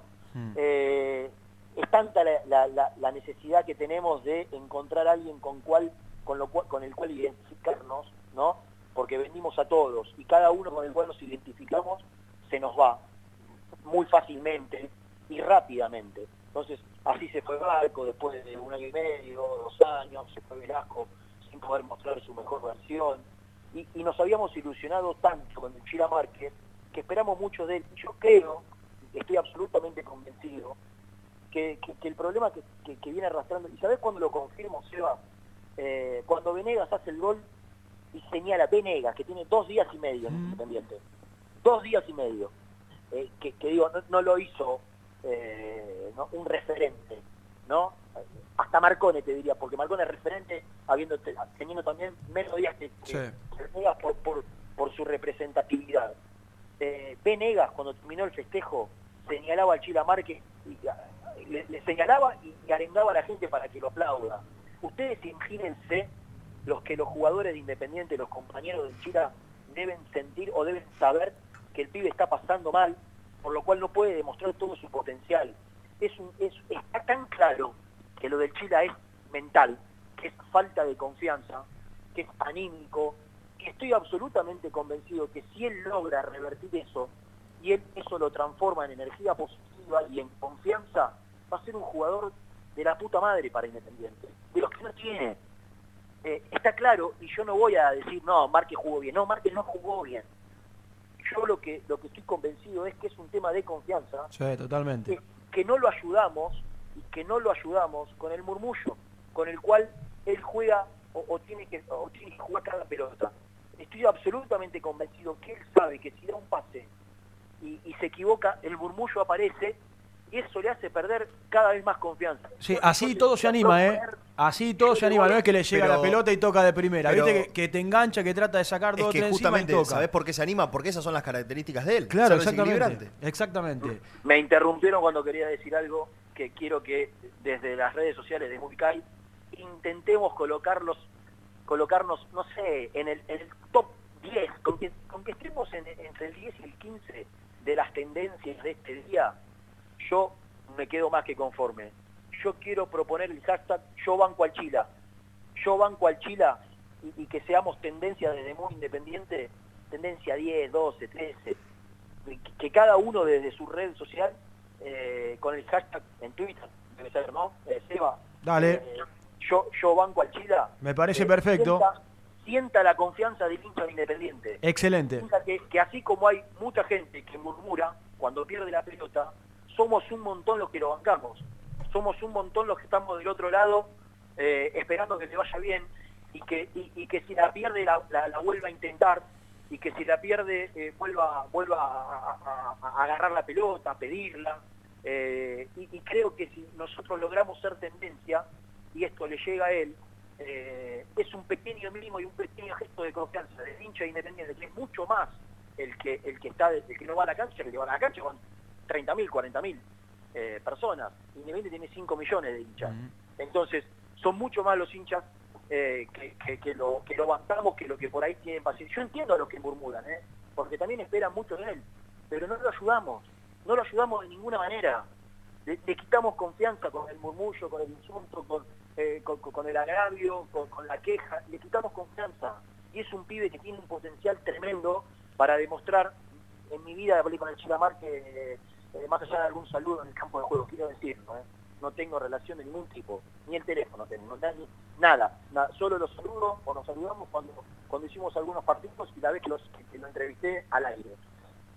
Eh, es tanta la, la- la- la necesidad que tenemos de encontrar a alguien con, cual, con, lo cual, con el cual identificarnos, ¿no? Porque venimos a todos y cada uno con el cual nos identificamos se nos va muy fácilmente y rápidamente. Entonces, así se fue Barco después de un año y medio, dos años, se fue Velasco sin poder mostrar su mejor versión. Y, y nos habíamos ilusionado tanto con el Chila Márquez que esperamos mucho de él. Yo creo, estoy absolutamente convencido, que, que- que el problema que, que- viene arrastrando, y ¿sabés cuándo lo confirmo, Seba? Eh, cuando Venegas hace el gol y señala, Venegas, que tiene dos días y medio en Independiente, dos días y medio, eh, que, digo, no, no lo hizo eh, ¿no? un referente, ¿no? Hasta Marcone te diría, porque Marcone es referente habiendo te- teniendo también menos días que, que Venegas por, por, por su representatividad. Eh, Venegas, cuando terminó el festejo, señalaba al Chila Márquez, y, a- le, le señalaba y, y arengaba a la gente para que lo aplauda. Ustedes imagínense los que los jugadores de Independiente, los compañeros del Chila, deben sentir o deben saber que el pibe está pasando mal, por lo cual no puede demostrar todo su potencial. Es un, es- está tan claro que lo del Chila es mental, que es falta de confianza, que es anímico, que estoy absolutamente convencido que si él logra revertir eso y él eso lo transforma en energía positiva y en confianza, va a ser un jugador de la puta madre para Independiente, de los que no tiene. Eh, está claro, y yo no voy a decir, no, Márquez jugó bien. No, Márquez no jugó bien. Yo lo que, lo que estoy convencido es que es un tema de confianza, Sí, totalmente. que, que no lo ayudamos y que no lo ayudamos con el murmullo, con el cual él juega o, o tiene que, o tiene que jugar cada pelota. Estoy absolutamente convencido que él sabe que si da un pase y, y se equivoca, el murmullo aparece y eso le hace perder cada vez más confianza. Sí, así todo se anima, ¿eh? Así todo se anima, no es que le llega Pero- la pelota y toca de primera. pero- Viste que, que te engancha, que trata de sacar dos Es que tres y justamente, toca. ¿sabés por qué se anima? Porque esas son las características de él. Claro, exactamente. Exactamente. Me interrumpieron cuando quería decir algo que quiero que desde las redes sociales de Movicai intentemos colocarlos, colocarnos, no sé, en el, en el top 10, con que, con que estemos en- entre el 10 y el 15 de las tendencias de este día, yo me quedo más que conforme. Yo quiero proponer el hashtag yo banco al Chila. Yo banco al Chila y, y que seamos tendencia desde muy independiente, tendencia 10, 12, 13, que- cada uno desde su red social, eh, con el hashtag en Twitter, debe ser, ¿no? Eh, Seba, Dale, eh, yo, yo banco al Chila. me parece eh, perfecto. Sienta, sienta la confianza del hincha de Independiente. Excelente. Que, que así como hay mucha gente que murmura cuando pierde la pelota, somos un montón los que lo bancamos. Somos un montón los que estamos del otro lado eh, esperando que le vaya bien y que, y, y que si la pierde la, la- la vuelva a intentar y que si la pierde eh, vuelva, vuelva a, a- a- a agarrar la pelota, a pedirla. eh, y, y creo que si nosotros logramos ser tendencia y esto le llega a él, eh, es un pequeño mínimo y un pequeño gesto de confianza del hincha independiente, que es mucho más el que el que está el que no va a la cancha, el que va a la cancha con 30.000, 40.000 eh, personas. Independiente tiene 5 millones de hinchas. Entonces, son mucho más los hinchas eh, que, que- que lo, que lo bancamos que lo que por ahí tienen paciencia. Yo entiendo a los que murmuran, ¿eh? porque también esperan mucho de él, pero no lo ayudamos, no lo ayudamos de ninguna manera. Le, le quitamos confianza con el murmullo, con el insulto, con, eh, con, el agravio, con, con la queja, le quitamos confianza. Y es un pibe que tiene un potencial tremendo para demostrar, en mi vida hablé con el Chilamar que eh, más allá de algún saludo en el campo de juego, quiero decirlo, ¿eh? no tengo relación de ningún tipo, ni el teléfono tengo, tengo nada, nada, solo los saludo o nos saludamos cuando, cuando hicimos algunos partidos y la vez que, los, lo entrevisté al aire.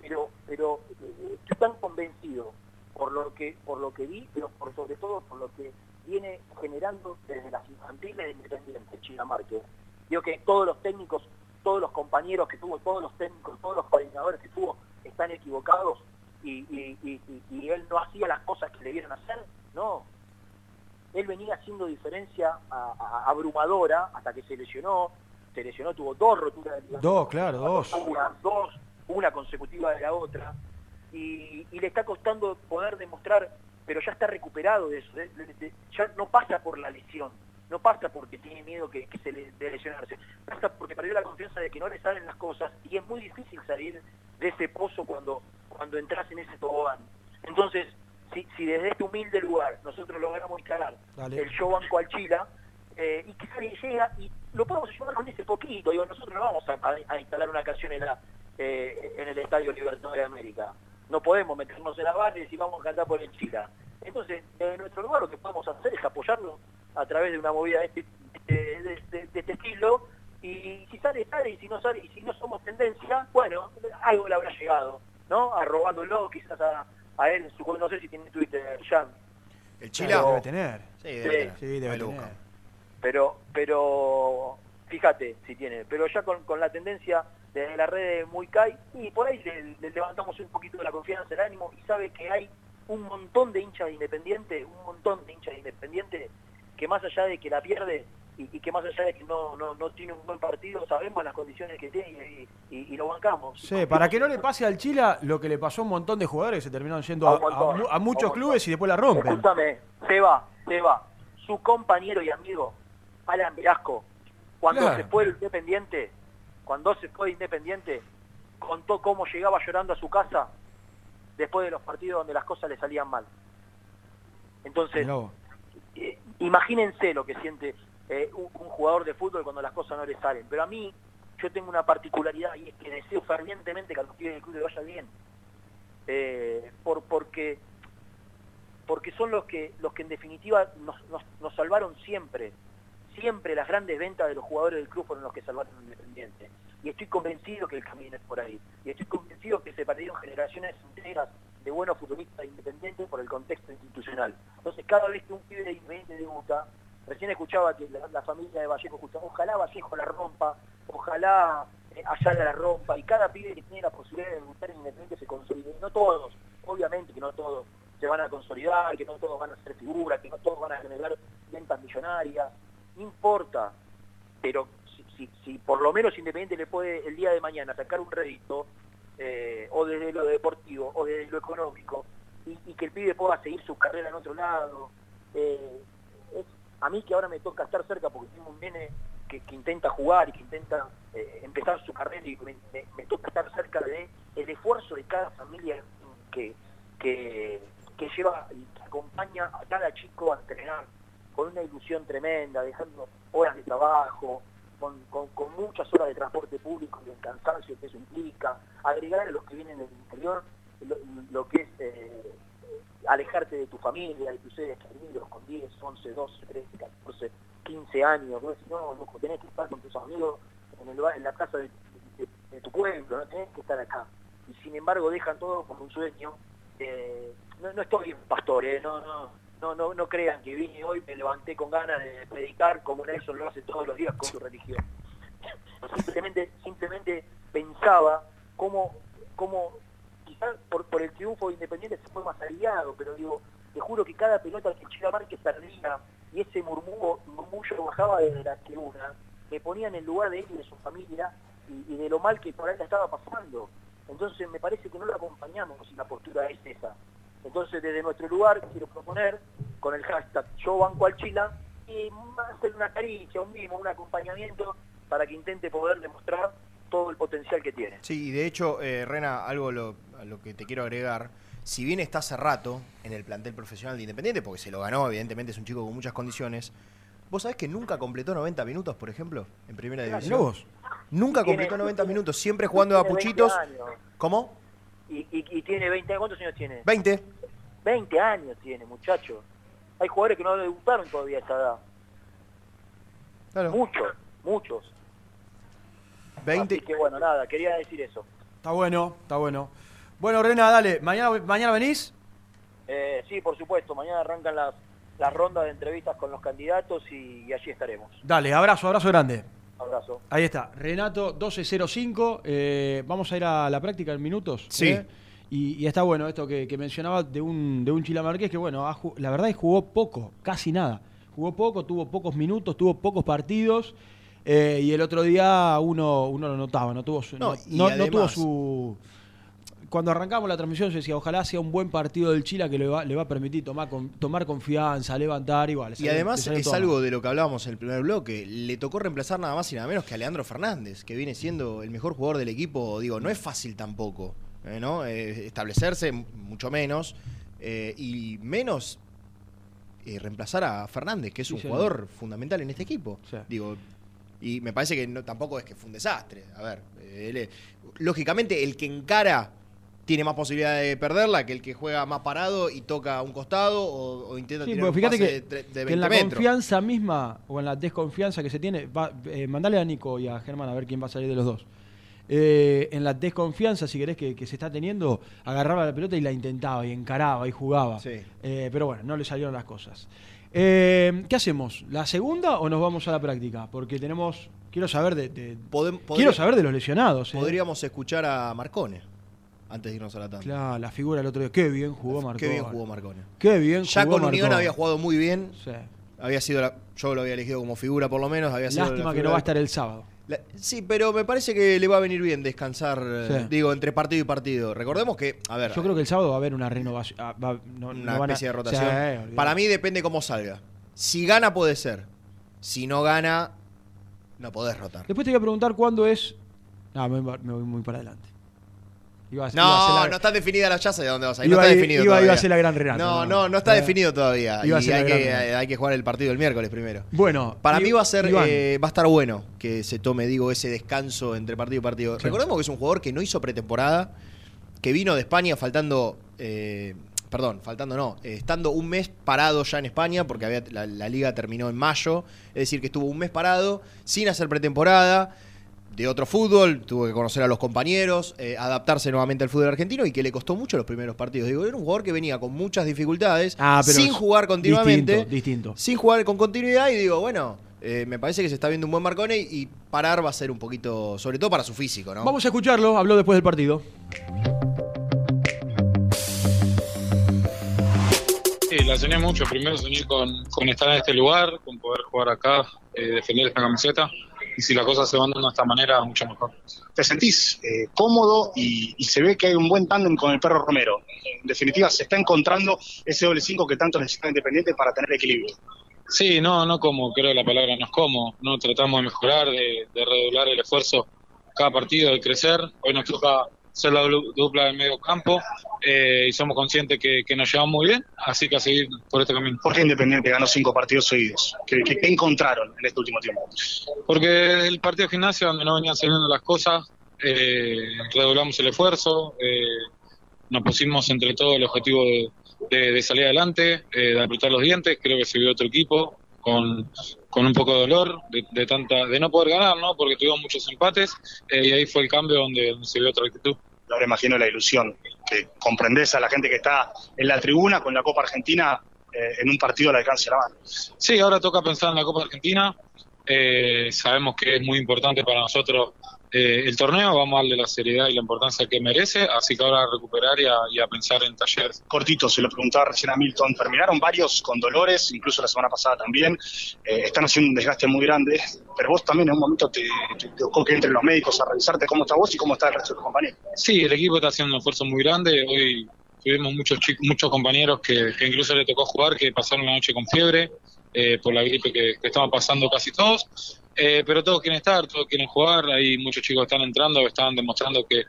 Pero, pero eh, estoy tan convencido por lo que por lo que vi, pero por sobre todo por lo que viene generando desde las infantiles de Independiente, Chila Márquez. Digo que todos los técnicos, todos los compañeros que tuvo, todos los técnicos, todos los coordinadores que tuvo están equivocados y, y- y- y- y él no hacía las cosas que le dieron hacer, no. Él venía haciendo diferencia a- a- abrumadora hasta que se lesionó, se lesionó, tuvo dos roturas de ligamento Dos, claro, dos. una, dos, una consecutiva de la otra, y, y le está costando poder demostrar pero ya está recuperado de eso, de- ya no pasa por la lesión, no pasa porque tiene miedo que, que se le de lesionarse, pasa porque perdió la confianza de que no le salen las cosas y es muy difícil salir de ese pozo cuando, cuando entras en ese tobogán. Entonces, si, si desde este humilde lugar nosotros logramos instalar Dale. el show banco al Chila, eh, y que alguien llega y lo podemos ayudar con ese poquito. Digo, nosotros no vamos a, a- a instalar una canción en, la, eh, en el Estadio Libertadores de América. No podemos meternos en la barra y decir vamos a cantar por el Chila. Entonces, en nuestro lugar lo que podemos hacer es apoyarlo a través de una movida de este, de- de- de- de este estilo. Y si sale, sale, y si no sale, y si no somos tendencia, bueno, algo le habrá llegado, ¿no? Arrobándolo quizás a, a él su no sé si tiene Twitter, Jan. El Chila Debe tener. Sí, debe Sí, tener. Sí, debe tener. pero pero fíjate si tiene pero ya con, con la tendencia desde la red de muy Kai y por ahí le, le levantamos un poquito de la confianza el ánimo y sabe que hay un montón de hinchas de independiente un montón de hinchas de independiente que más allá de que la pierde y, y que más allá de que no, no, no tiene un buen partido sabemos las condiciones que tiene y, y- y lo bancamos Sí, para que no le pase al Chila lo que le pasó a un montón de jugadores que se terminaron yendo A muchos clubes y después la rompen. Escúchame, se va, se va. Su compañero y amigo, Alan Velasco, cuando Claro. se fue el Independiente, cuando se fue de Independiente, contó cómo llegaba llorando a su casa después de los partidos donde las cosas le salían mal. Entonces, eh, imagínense lo que siente eh, un, un jugador de fútbol cuando las cosas no le salen. Pero a mí, yo tengo una particularidad y es que deseo fervientemente que a los pibes del club le vaya bien. Eh, por, porque porque son los que los que en definitiva nos, nos, nos salvaron siempre. Siempre las grandes ventas de los jugadores del club fueron los que salvaron al Independiente. Y estoy convencido que el camino es por ahí. Y estoy convencido que se perdieron generaciones enteras de buenos futbolistas independientes por el contexto institucional. Entonces, cada vez que un pibe de Independiente debuta, recién escuchaba que la, la familia de Vallejo escuchaba, ojalá Vallejo la rompa, ojalá eh, Ayala la rompa, y cada pibe que tiene la posibilidad de debutar en Independiente se consolide. No todos, obviamente que no todos se van a consolidar, que no todos van a ser figuras, que no todos van a generar ventas millonarias, no importa, pero si, por lo menos Independiente le puede el día de mañana sacar un rédito, eh, o desde lo deportivo, o desde lo económico, y, que el pibe pueda seguir su carrera en otro lado, eh, es, a mí que ahora me toca estar cerca porque tengo un nene que, intenta jugar y que intenta eh, empezar su carrera y me toca estar cerca de el esfuerzo de cada familia que, que, que lleva y que acompaña a cada chico a entrenar con una ilusión tremenda, dejando horas de trabajo, con, muchas horas de transporte público y el cansancio que eso implica, agregar a los que vienen del interior lo, que es eh, alejarte de tu familia, de tus seres queridos con 10, 11, 12, 13, 14, 15 años, ¿no? no, no tenés que estar con tus amigos en, el, en la casa de, de- de tu pueblo, no tenés que estar acá. Y sin embargo dejan todo como un sueño. eh, no, no estoy en pastor, ¿eh? no, no, no, no, no crean que vine hoy, me levanté con ganas de predicar como Nelson lo hace todos los días con su religión. Simplemente, simplemente pensaba cómo, cómo quizás por, el triunfo de Independiente se fue más aliado, pero digo, te juro que cada pelota que Chila Márquez perdía y ese murmullo, murmullo bajaba desde la tribuna, me ponía en el lugar de él y de su familia y, de lo mal que por ahí estaba pasando. Entonces me parece que no lo acompañamos y la postura es esa. Entonces desde nuestro lugar quiero proponer con el hashtag yo banco al Chila y hacer una caricia, un mimo, un acompañamiento para que intente poder demostrar todo el potencial que tiene. Sí, y de hecho, eh, Rena, algo lo- a lo que te quiero agregar. Si bien está hace rato en el plantel profesional de Independiente, porque se lo ganó, evidentemente es un chico con muchas condiciones, ¿vos sabés que nunca completó 90 minutos, por ejemplo, en primera división? vos. Nunca completó 90 tiene- minutos, siempre jugando a tiene 20 puchitos. ¿Cómo? Y, y- y tiene 20 años. ¿Cuántos años tiene? 20. 20 años tiene, muchacho. Hay jugadores que no debutaron todavía a esa edad. Muchos, muchos. 20. Así que bueno, nada, quería decir eso. Está bueno, está bueno. Bueno, Rena, dale. ¿Mañana, mañana venís? Eh, sí, por supuesto, mañana arrancan las, las rondas de entrevistas con los candidatos y, y allí estaremos. Dale, abrazo, abrazo grande. Abrazo. Ahí está, Renato 1205. eh, vamos a ir a la práctica en minutos. Sí. ¿eh? Y, y está bueno esto que, que mencionaba de un, de un Chilamarqués que, bueno, ha la verdad es que jugó poco, casi nada. Jugó poco, tuvo pocos minutos, tuvo pocos partidos. eh, y el otro día uno, uno lo notaba, no tuvo su. No, No, y no- no tuvo su. Cuando arrancamos la transmisión yo decía, ojalá sea un buen partido del Chile que le va, le va a permitir tomar, con- tomar confianza, levantar igual. Y además es algo de lo que hablábamos en el primer bloque. Le tocó reemplazar nada más y nada menos que a Leandro Fernández, que viene siendo el mejor jugador del equipo. Digo, no es fácil tampoco, eh, ¿no? Eh, establecerse, mucho menos. eh, y menos reemplazar a Fernández, que es un jugador fundamental en este equipo. Digo, y me parece que no, tampoco es que fue un desastre. A ver, él es- lógicamente el que encara tiene más posibilidad de perderla que el que juega más parado y toca a un costado o, o intenta Sí, tirar un fíjate pase que, de, de que 20 en la metros. confianza misma o en la desconfianza que se tiene, va, eh, mandale a Nico y a Germán a ver quién va a salir de los dos. Eh, en la desconfianza, si querés, que, que se está teniendo, agarraba la pelota y la intentaba y encaraba y jugaba. Eh, pero bueno, no le salieron las cosas. Eh, ¿Qué hacemos? ¿La segunda o nos vamos a la práctica? Porque tenemos. Quiero saber de. de- quiero podría- saber de los lesionados. Podríamos escuchar a Marcone antes de irnos a la tanda. Claro, la figura del otro día. Qué bien jugó Marcone. Qué bien jugó Marcone. Qué bien Ya jugó con Unión Marcone. había jugado muy bien. Sí. Había sido la- yo lo había elegido como figura por lo menos. Había sido la Lástima que no va a estar el sábado. La- sí, pero me parece que le va a venir bien descansar, eh, Sí. digo, entre partido y partido. Recordemos que, a ver, Yo creo que el sábado va a haber una renovación. ah, va- no- una no van a- especie de rotación. Para mí depende cómo salga. Si gana puede ser. Si no gana, no podés rotar. Después te voy a preguntar cuándo es. No, me, me voy muy para adelante. Iba a- iba a ser No, la- no está definida la sé de dónde vas a ir. Iba no está definido iba- iba a todavía. ser la gran Renato, No, no. no, no está Eh, definido todavía. iba a Y ser hay gran que, hay que jugar el partido el miércoles primero. Bueno, Para mí va a ser eh, va a estar bueno que se tome, digo, ese descanso entre partido y partido. Recordemos que es un jugador que no hizo pretemporada, que vino de España faltando, eh, perdón, faltando no, eh, estando un mes parado ya en España, porque había, la, la liga terminó en mayo, es decir, que estuvo un mes parado, sin hacer pretemporada, de otro fútbol, tuvo que conocer a los compañeros, eh, adaptarse nuevamente al fútbol argentino y que le costó mucho los primeros partidos. Digo, era un jugador que venía con muchas dificultades, Ah, pero sin jugar continuamente Distinto, distinto. sin jugar con continuidad y digo, bueno, eh, me parece que se está viendo un buen Marcone y parar va a ser un poquito, sobre todo para su físico, ¿no? Vamos a escucharlo, habló después del partido. Sí, la soñé mucho. Primero soñé con, con estar en este lugar, con poder jugar acá, eh, defender esta camiseta. Y si las cosas se van dando de esta manera, mucho mejor. te sentís eh, cómodo y, se ve que hay un buen tándem con el perro Romero. En definitiva, se está encontrando ese doble 5 que tanto necesita Independiente para tener equilibrio. Sí, no, no como, creo la palabra no es como. No tratamos de mejorar, de, de redoblar el esfuerzo cada partido, de crecer. Hoy nos toca ser la du- dupla del medio campo eh, y somos conscientes que, que nos llevamos muy bien, así que a seguir por este camino. ¿Por qué Independiente ganó cinco partidos seguidos? ¿Qué, qué- qué encontraron en este último tiempo? Porque el partido de gimnasia, donde no venían saliendo las cosas, eh, redoblamos el esfuerzo, eh, nos pusimos entre todos el objetivo de, de- de salir adelante, eh, de apretar los dientes, creo que se vio otro equipo con, con un poco de dolor, de, de tanta de no poder ganar, ¿no? porque tuvimos muchos empates, eh, y ahí fue el cambio donde, donde se vio otra actitud. Ahora imagino la ilusión que comprendés a la gente que está en la tribuna con la Copa Argentina eh, en un partido al alcance de la mano. Sí, ahora toca pensar en la Copa Argentina. Eh, sabemos que es muy importante para nosotros eh, el torneo, vamos a darle la seriedad y la importancia que merece, así que ahora a recuperar y a, y a pensar en talleres. Cortito, se lo preguntaba recién a Milton, terminaron varios con dolores, incluso la semana pasada también, Eh, están haciendo un desgaste muy grande, pero vos también en un momento te, te, tocó que entren los médicos a revisarte cómo está vos y cómo está el resto de tus compañeros. Sí, el equipo está haciendo un esfuerzo muy grande. Hoy tuvimos muchos chicos, muchos compañeros que, que incluso le tocó jugar, que pasaron la noche con fiebre eh, por la gripe que, que estaban pasando casi todos. Eh, pero todos quieren estar, todos quieren jugar. Hay muchos chicos que están entrando, que están demostrando que,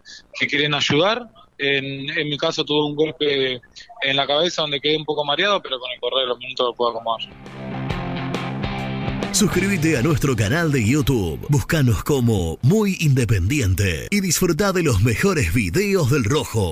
quieren ayudar. En, en mi caso tuve un golpe en la cabeza donde quedé un poco mareado, pero con el correr de los minutos lo puedo acomodar. Suscríbete a nuestro canal de YouTube. Búscanos como Muy Independiente y disfruta de los mejores videos del Rojo.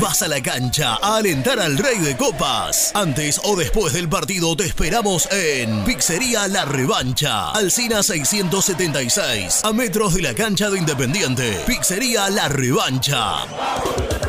Vas a la cancha a alentar al Rey de Copas. Antes o después del partido te esperamos en Pizzería La Revancha, Alcina 676, a metros de la cancha de Independiente. Pizzería La Revancha.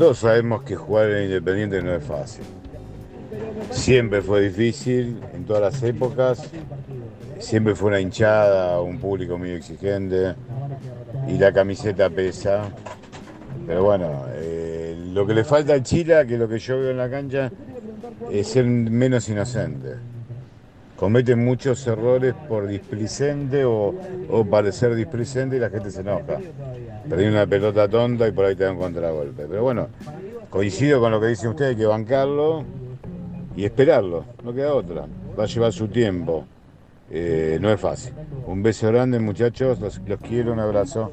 Todos sabemos que jugar en Independiente no es fácil. Siempre fue difícil en todas las épocas. Siempre fue una hinchada, un público muy exigente. Y la camiseta pesa. Pero bueno, eh, lo que le falta al Chile, que lo que yo veo en la cancha, es ser menos inocente. Cometen muchos errores por displicente o, o parecer displicente y la gente se enoja. Perdí una pelota tonta y por ahí te da un contragolpe. Pero bueno, coincido con lo que dice usted, hay que bancarlo y esperarlo, no queda otra. Va a llevar su tiempo. Eh, no es fácil. Un beso grande muchachos, los, los quiero, un abrazo.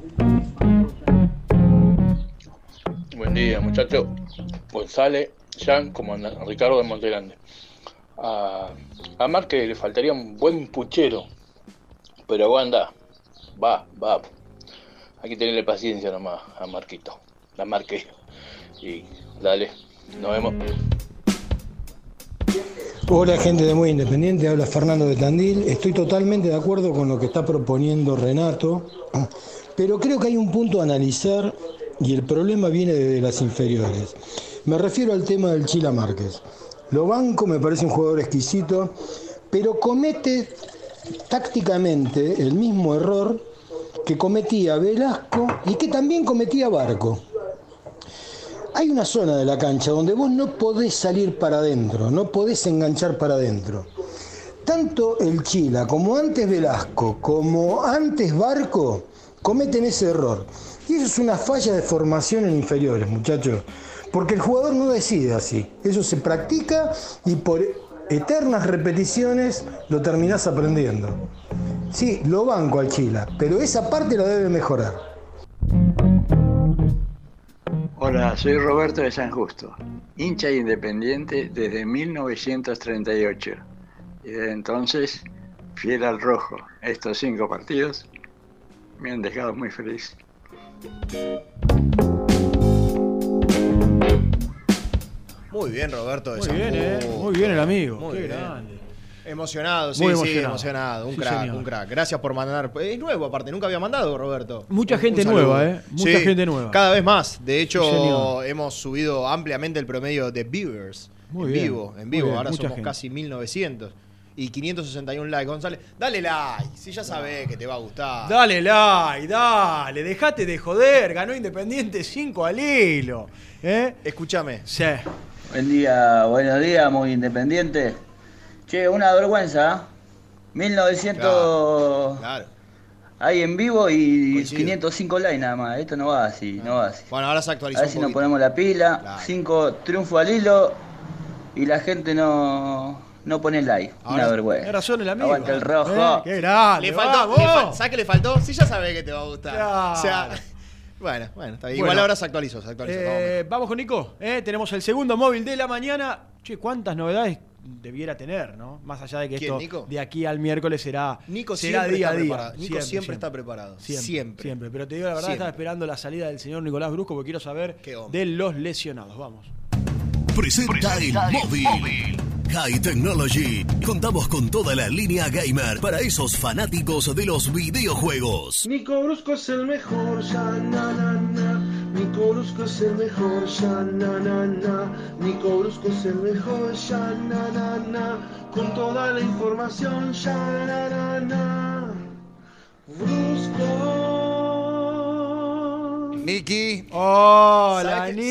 Buen día, muchachos. González, Jean, como Ricardo de Montegrande. A, a le faltaría un buen puchero, pero anda, va, va. Hay que tenerle paciencia nomás a Marquito, la Marque. Y dale, nos vemos. Hola gente de Muy Independiente, habla Fernando de Tandil. Estoy totalmente de acuerdo con lo que está proponiendo Renato, pero creo que hay un punto a analizar y el problema viene desde las inferiores. Me refiero al tema del Chila Márquez. Lo banco me parece un jugador exquisito, pero comete tácticamente el mismo error que cometía Velasco y que también cometía Barco. Hay una zona de la cancha donde vos no podés salir para adentro, no podés enganchar para adentro. Tanto el Chila como antes Velasco, como antes Barco, cometen ese error. Y eso es una falla de formación en inferiores, muchachos. Porque el jugador no decide así. Eso se practica y por eternas repeticiones lo terminás aprendiendo. Sí, lo banco al Chila, pero esa parte la debe mejorar. Hola, soy Roberto de San Justo, hincha independiente desde 1938 y desde entonces fiel al rojo. Estos cinco partidos me han dejado muy feliz. Muy bien, Roberto. de Muy bien, eh. Muy bien el amigo. Muy Qué bien. grande. Emocionado, sí, Muy sí, emocionado. emocionado. Un Sí, crack, señor. un crack. Gracias por mandar. Es nuevo, aparte, nunca había mandado, Roberto. Mucha Un- gente un nueva, ¿eh? Mucha Sí, gente nueva. Cada vez más. De hecho, hemos subido ampliamente el promedio de viewers. Muy en bien, vivo, en vivo. bien, Ahora somos gente. casi 1900. Y 561 likes. González, dale like. Si ya sabés que te va a gustar. Dale like, dale, dejate de joder, ganó Independiente 5 al hilo. ¿eh? Escúchame. Sí. Buen día, buenos días, muy independiente. Che, una vergüenza. ¿eh? 1900 Claro. ahí en vivo y Coincido. 505 likes nada más. Esto no va así, no va así. Bueno, ahora se A actualizó ver un si nos ponemos la pila. 5 triunfo al hilo y la gente no, no pone like. Ahora- una vergüenza. Tiene razón el amigo. Aguanta el rojo. Eh, qué grande, Le faltó, le fal- ¿Sabes qué le faltó? Si ya sabés que te va a gustar. Claro. O sea, bueno, bueno, está bien. Igual Bueno. ahora se actualizó, se actualizó. vamos. Eh, vamos con Nico. ¿eh? Tenemos el segundo móvil de la mañana. Che, cuántas novedades debiera tener, ¿no? Más allá de que ¿Quién, esto Nico? de aquí al miércoles será, Nico será siempre día a está día. preparado. Nico siempre está preparado. Siempre, Siempre. siempre. Pero te digo la verdad, Siempre. estaba esperando la salida del señor Nicolás Brusco porque quiero saber de los lesionados. Vamos. Presenta el móvil. High Technology. Contamos con toda la línea gamer para esos fanáticos de los videojuegos. Nico Brusco es el mejor, ya na na na. Nico Brusco es el mejor, ya na na na. Nico Brusco es el mejor, ya na na na. Con toda la información, ya na na na. Brusco. Nicky. Hola, ¿Sabes qué-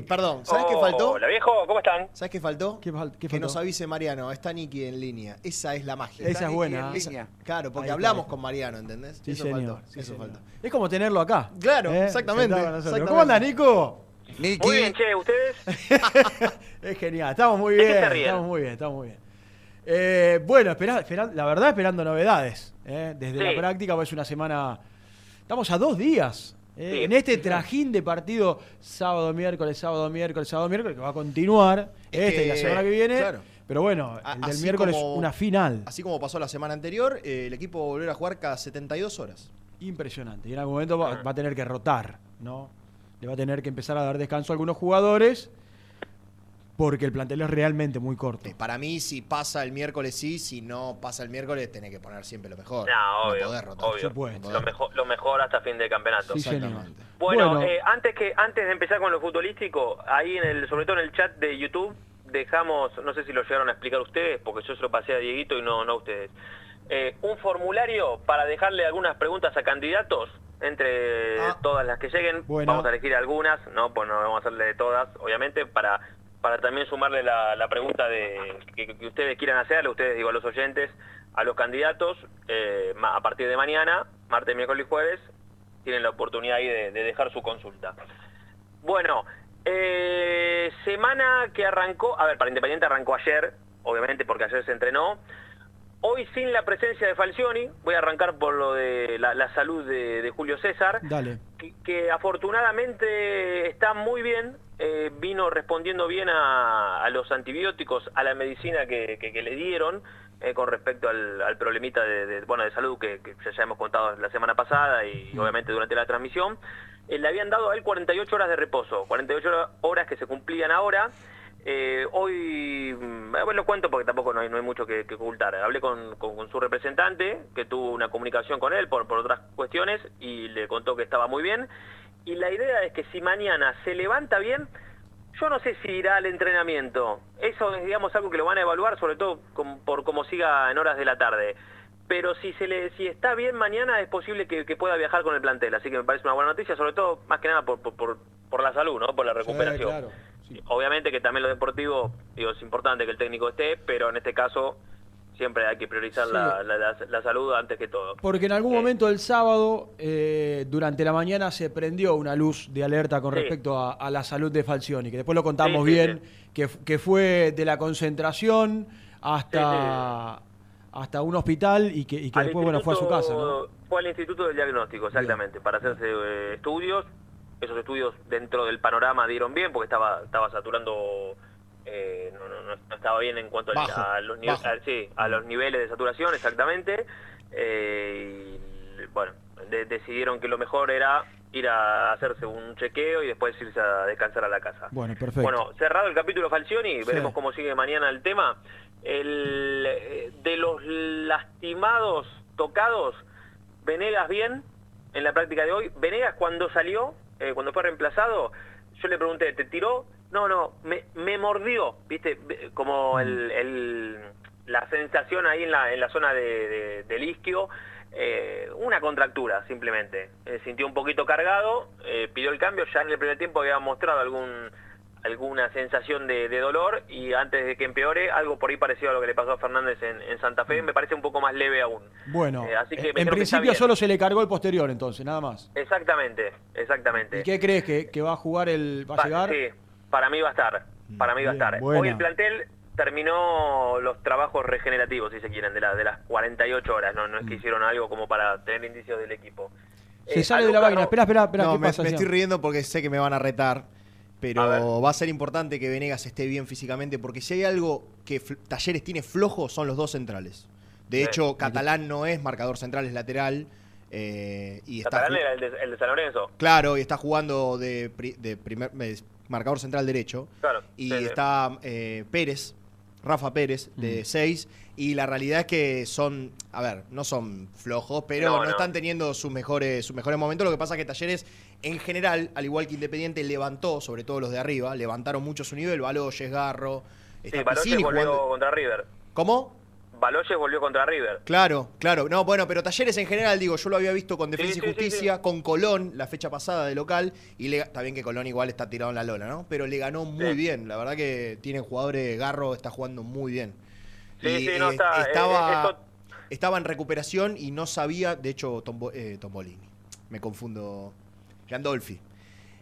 Nick. Perdón, ¿sabes qué faltó? Hola viejo, ¿cómo están? ¿Sabes qué faltó? ¿Qué, fal- qué Que faltó? nos avise Mariano, está Nicky en línea. Esa es la magia. Esa Está es buena, en ¿eh? línea. Claro, porque Ahí está, hablamos ahí está. con Mariano, ¿entendés? Sí, eso señor. faltó. sí, eso señor. faltó. Es como tenerlo acá. Claro, ¿eh? exactamente, Sentado con nosotros. exactamente. ¿Cómo andas, Nico? Muy bien, che, ¿ustedes? Es genial, estamos muy ¿De qué bien, se ríen? estamos muy bien, estamos muy bien. Eh, bueno, espera, espera- la verdad esperando novedades. ¿eh? Desde Sí. la práctica, pues una semana... Estamos a dos días. ¿Eh? Sí. En este trajín de partido sábado, miércoles, sábado, miércoles, sábado, miércoles, que va a continuar Es este y la semana que viene. claro. Pero bueno, el del así miércoles como- una final. Así como pasó la semana anterior, eh, el equipo va a volver a jugar cada 72 horas. Impresionante. Y en algún momento va, va a tener que rotar, ¿no? Le va a tener que empezar a dar descanso a algunos jugadores porque el plantel es realmente muy corto. Para mí, si pasa el miércoles sí, si no pasa el miércoles, tenés que poner siempre lo mejor. No, obvio, podés rotar. obvio. Lo mejor, lo mejor hasta fin de campeonato. Sí, señor. Bueno, Bueno. eh, antes que antes de empezar con lo futbolístico, ahí en el, sobre todo en el chat de YouTube, dejamos, no sé si lo llegaron a explicar ustedes, porque yo se lo pasé a Dieguito y no, no a ustedes, eh, un formulario para dejarle algunas preguntas a candidatos entre todas las que lleguen. Bueno. Vamos a elegir algunas, no, pues no vamos a hacerle de todas, obviamente, para para también sumarle la, la pregunta de que, que ustedes quieran hacerle, ustedes digo a los oyentes, a los candidatos, eh, a partir de mañana, martes, miércoles y jueves, tienen la oportunidad ahí de, de dejar su consulta. Bueno, eh, semana que arrancó, a ver, para Independiente arrancó ayer, obviamente porque ayer se entrenó. Hoy sin la presencia de Falcioni, voy a arrancar por lo de la, la salud de, de Julio César, Dale. que, que afortunadamente está muy bien, eh, vino respondiendo bien a, a los antibióticos, a la medicina que, que- que le dieron eh, con respecto al, al problemita de, de, bueno, de salud que, que ya hemos contado la semana pasada y obviamente durante la transmisión. Eh, le habían dado a él 48 horas de reposo, 48 hora- horas que se cumplían ahora. Hoy, mm, bueno, lo cuento porque tampoco no hay, no hay mucho que, que ocultar. Hablé con, con- con su representante, que tuvo una comunicación con él por, por otras cuestiones, y le contó que estaba muy bien. Y la idea es que si mañana se levanta bien, yo no sé si irá al entrenamiento. Eso es, digamos, algo que lo van a evaluar, sobre todo por cómo siga en horas de la tarde. Pero si se le, si está bien mañana, es posible que, que pueda viajar con el plantel. Así que me parece una buena noticia, sobre todo, más que nada, por, por, por- por la salud, ¿no? Por la recuperación. claro. Obviamente que también lo deportivo, digo, es importante que el técnico esté, pero en este caso siempre hay que priorizar Sí. la, la- la- la salud antes que todo. Porque en algún momento el sábado, eh, durante la mañana, se prendió una luz de alerta con Sí. respecto a, a la salud de Falcioni, que después lo contamos Sí, bien, Que, que fue de la concentración hasta, hasta un hospital y que, y que después bueno, fue a su casa. ¿no? Fue al Instituto del Diagnóstico, exactamente, para hacerse eh, estudios. Esos estudios dentro del panorama dieron bien porque estaba, estaba saturando, eh, no, no- no- no estaba bien en cuanto Bajo, a, los nive- a- sí, a los niveles de saturación, exactamente. Eh, y bueno, de- decidieron que lo mejor era ir a hacerse un chequeo y después irse a descansar a la casa. Bueno, perfecto. Bueno, cerrado el capítulo Falcioni, veremos cómo sigue mañana el tema. el, eh, de los lastimados, tocados, Venegas bien en la práctica de hoy. Venegas cuando salió, eh, cuando fue reemplazado, yo le pregunté, ¿te tiró? No, no, me, me mordió, ¿viste? Como el, el- la sensación ahí en la, en la zona de, de- del isquio, eh, una contractura simplemente. Eh, sintió un poquito cargado, eh, pidió el cambio, ya en el primer tiempo había mostrado algún alguna sensación de, de dolor y antes de que empeore, algo por ahí parecido a lo que le pasó a Fernández en, en Santa Fe, me parece un poco más leve aún. Bueno, Eh, así que en que principio solo se le cargó el posterior entonces, nada más. Exactamente, exactamente. ¿Y qué crees que, que va a jugar el va a llegar? Sí, para mí va a estar. Para mí va a estar. Hoy el plantel terminó los trabajos regenerativos, si se quieren, de, la- de las 48 horas. No, no es que hicieron algo como para tener indicios del equipo. Se Eh, sale de la vaina. Espera, espera, espera. No, ¿qué me, pasa, me Sean? estoy riendo porque sé que me van a retar. Pero va a ser importante que Venegas esté bien físicamente, porque si hay algo que Talleres tiene flojo son los dos centrales. De Sí. hecho, Catalán no es marcador central, es lateral. eh, y está Catalán era el de, el de San Lorenzo. Claro, y está jugando de, pri- de primer de marcador central derecho. Claro. Y sí, está eh, Pérez, Rafa Pérez, de 6. Y la realidad es que son, a ver, no son flojos, pero No, no, no. están teniendo sus mejores, sus mejores momentos. Lo que pasa es que Talleres, en general, al igual que Independiente, levantó, sobre todo los de arriba, levantaron mucho su nivel. Baloyes, Garro, Sí, está Piscini volvió jugando- contra River. ¿Cómo? Baloyes volvió contra River. Claro, claro. No, bueno, pero Talleres en general, digo, yo lo había visto con Defensa Sí, y sí, sí, Justicia, con Colón, la fecha pasada de local, y le, está bien que Colón igual está tirado en la lona, ¿no? Pero le ganó muy bien. La verdad que tiene jugadores, Garro está jugando muy bien. Sí, Y, sí, no, eh, está, eh, estaba, eh, esto- estaba en recuperación y no sabía, de hecho, Tombo- eh, Tombolini, me confundo, Gandolfi.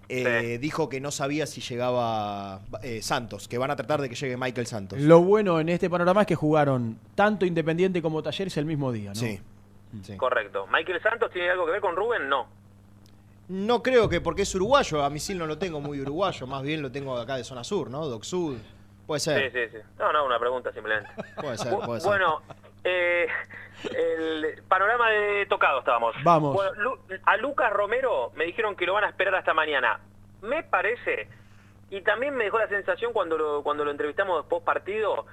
Eh, dijo que no sabía si llegaba eh, Santos, que van a tratar de que llegue Michael Santos. Lo bueno en este panorama es que jugaron tanto Independiente como Talleres el mismo día, ¿no? Sí. Correcto. ¿Michael Santos tiene algo que ver con Rubén? No. No creo que porque es uruguayo, a Misil no lo tengo muy uruguayo, más bien lo tengo acá de zona sur, ¿no? Doc Sud. Puede ser. Sí, sí, sí. No, no, una pregunta simplemente. Puede ser, puede ser. Bueno, eh, el panorama de tocado estábamos. Vamos. Bueno, Lu- a Lucas Romero me dijeron que lo van a esperar hasta mañana. Me parece, y también me dejó la sensación cuando lo, cuando lo entrevistamos post partido,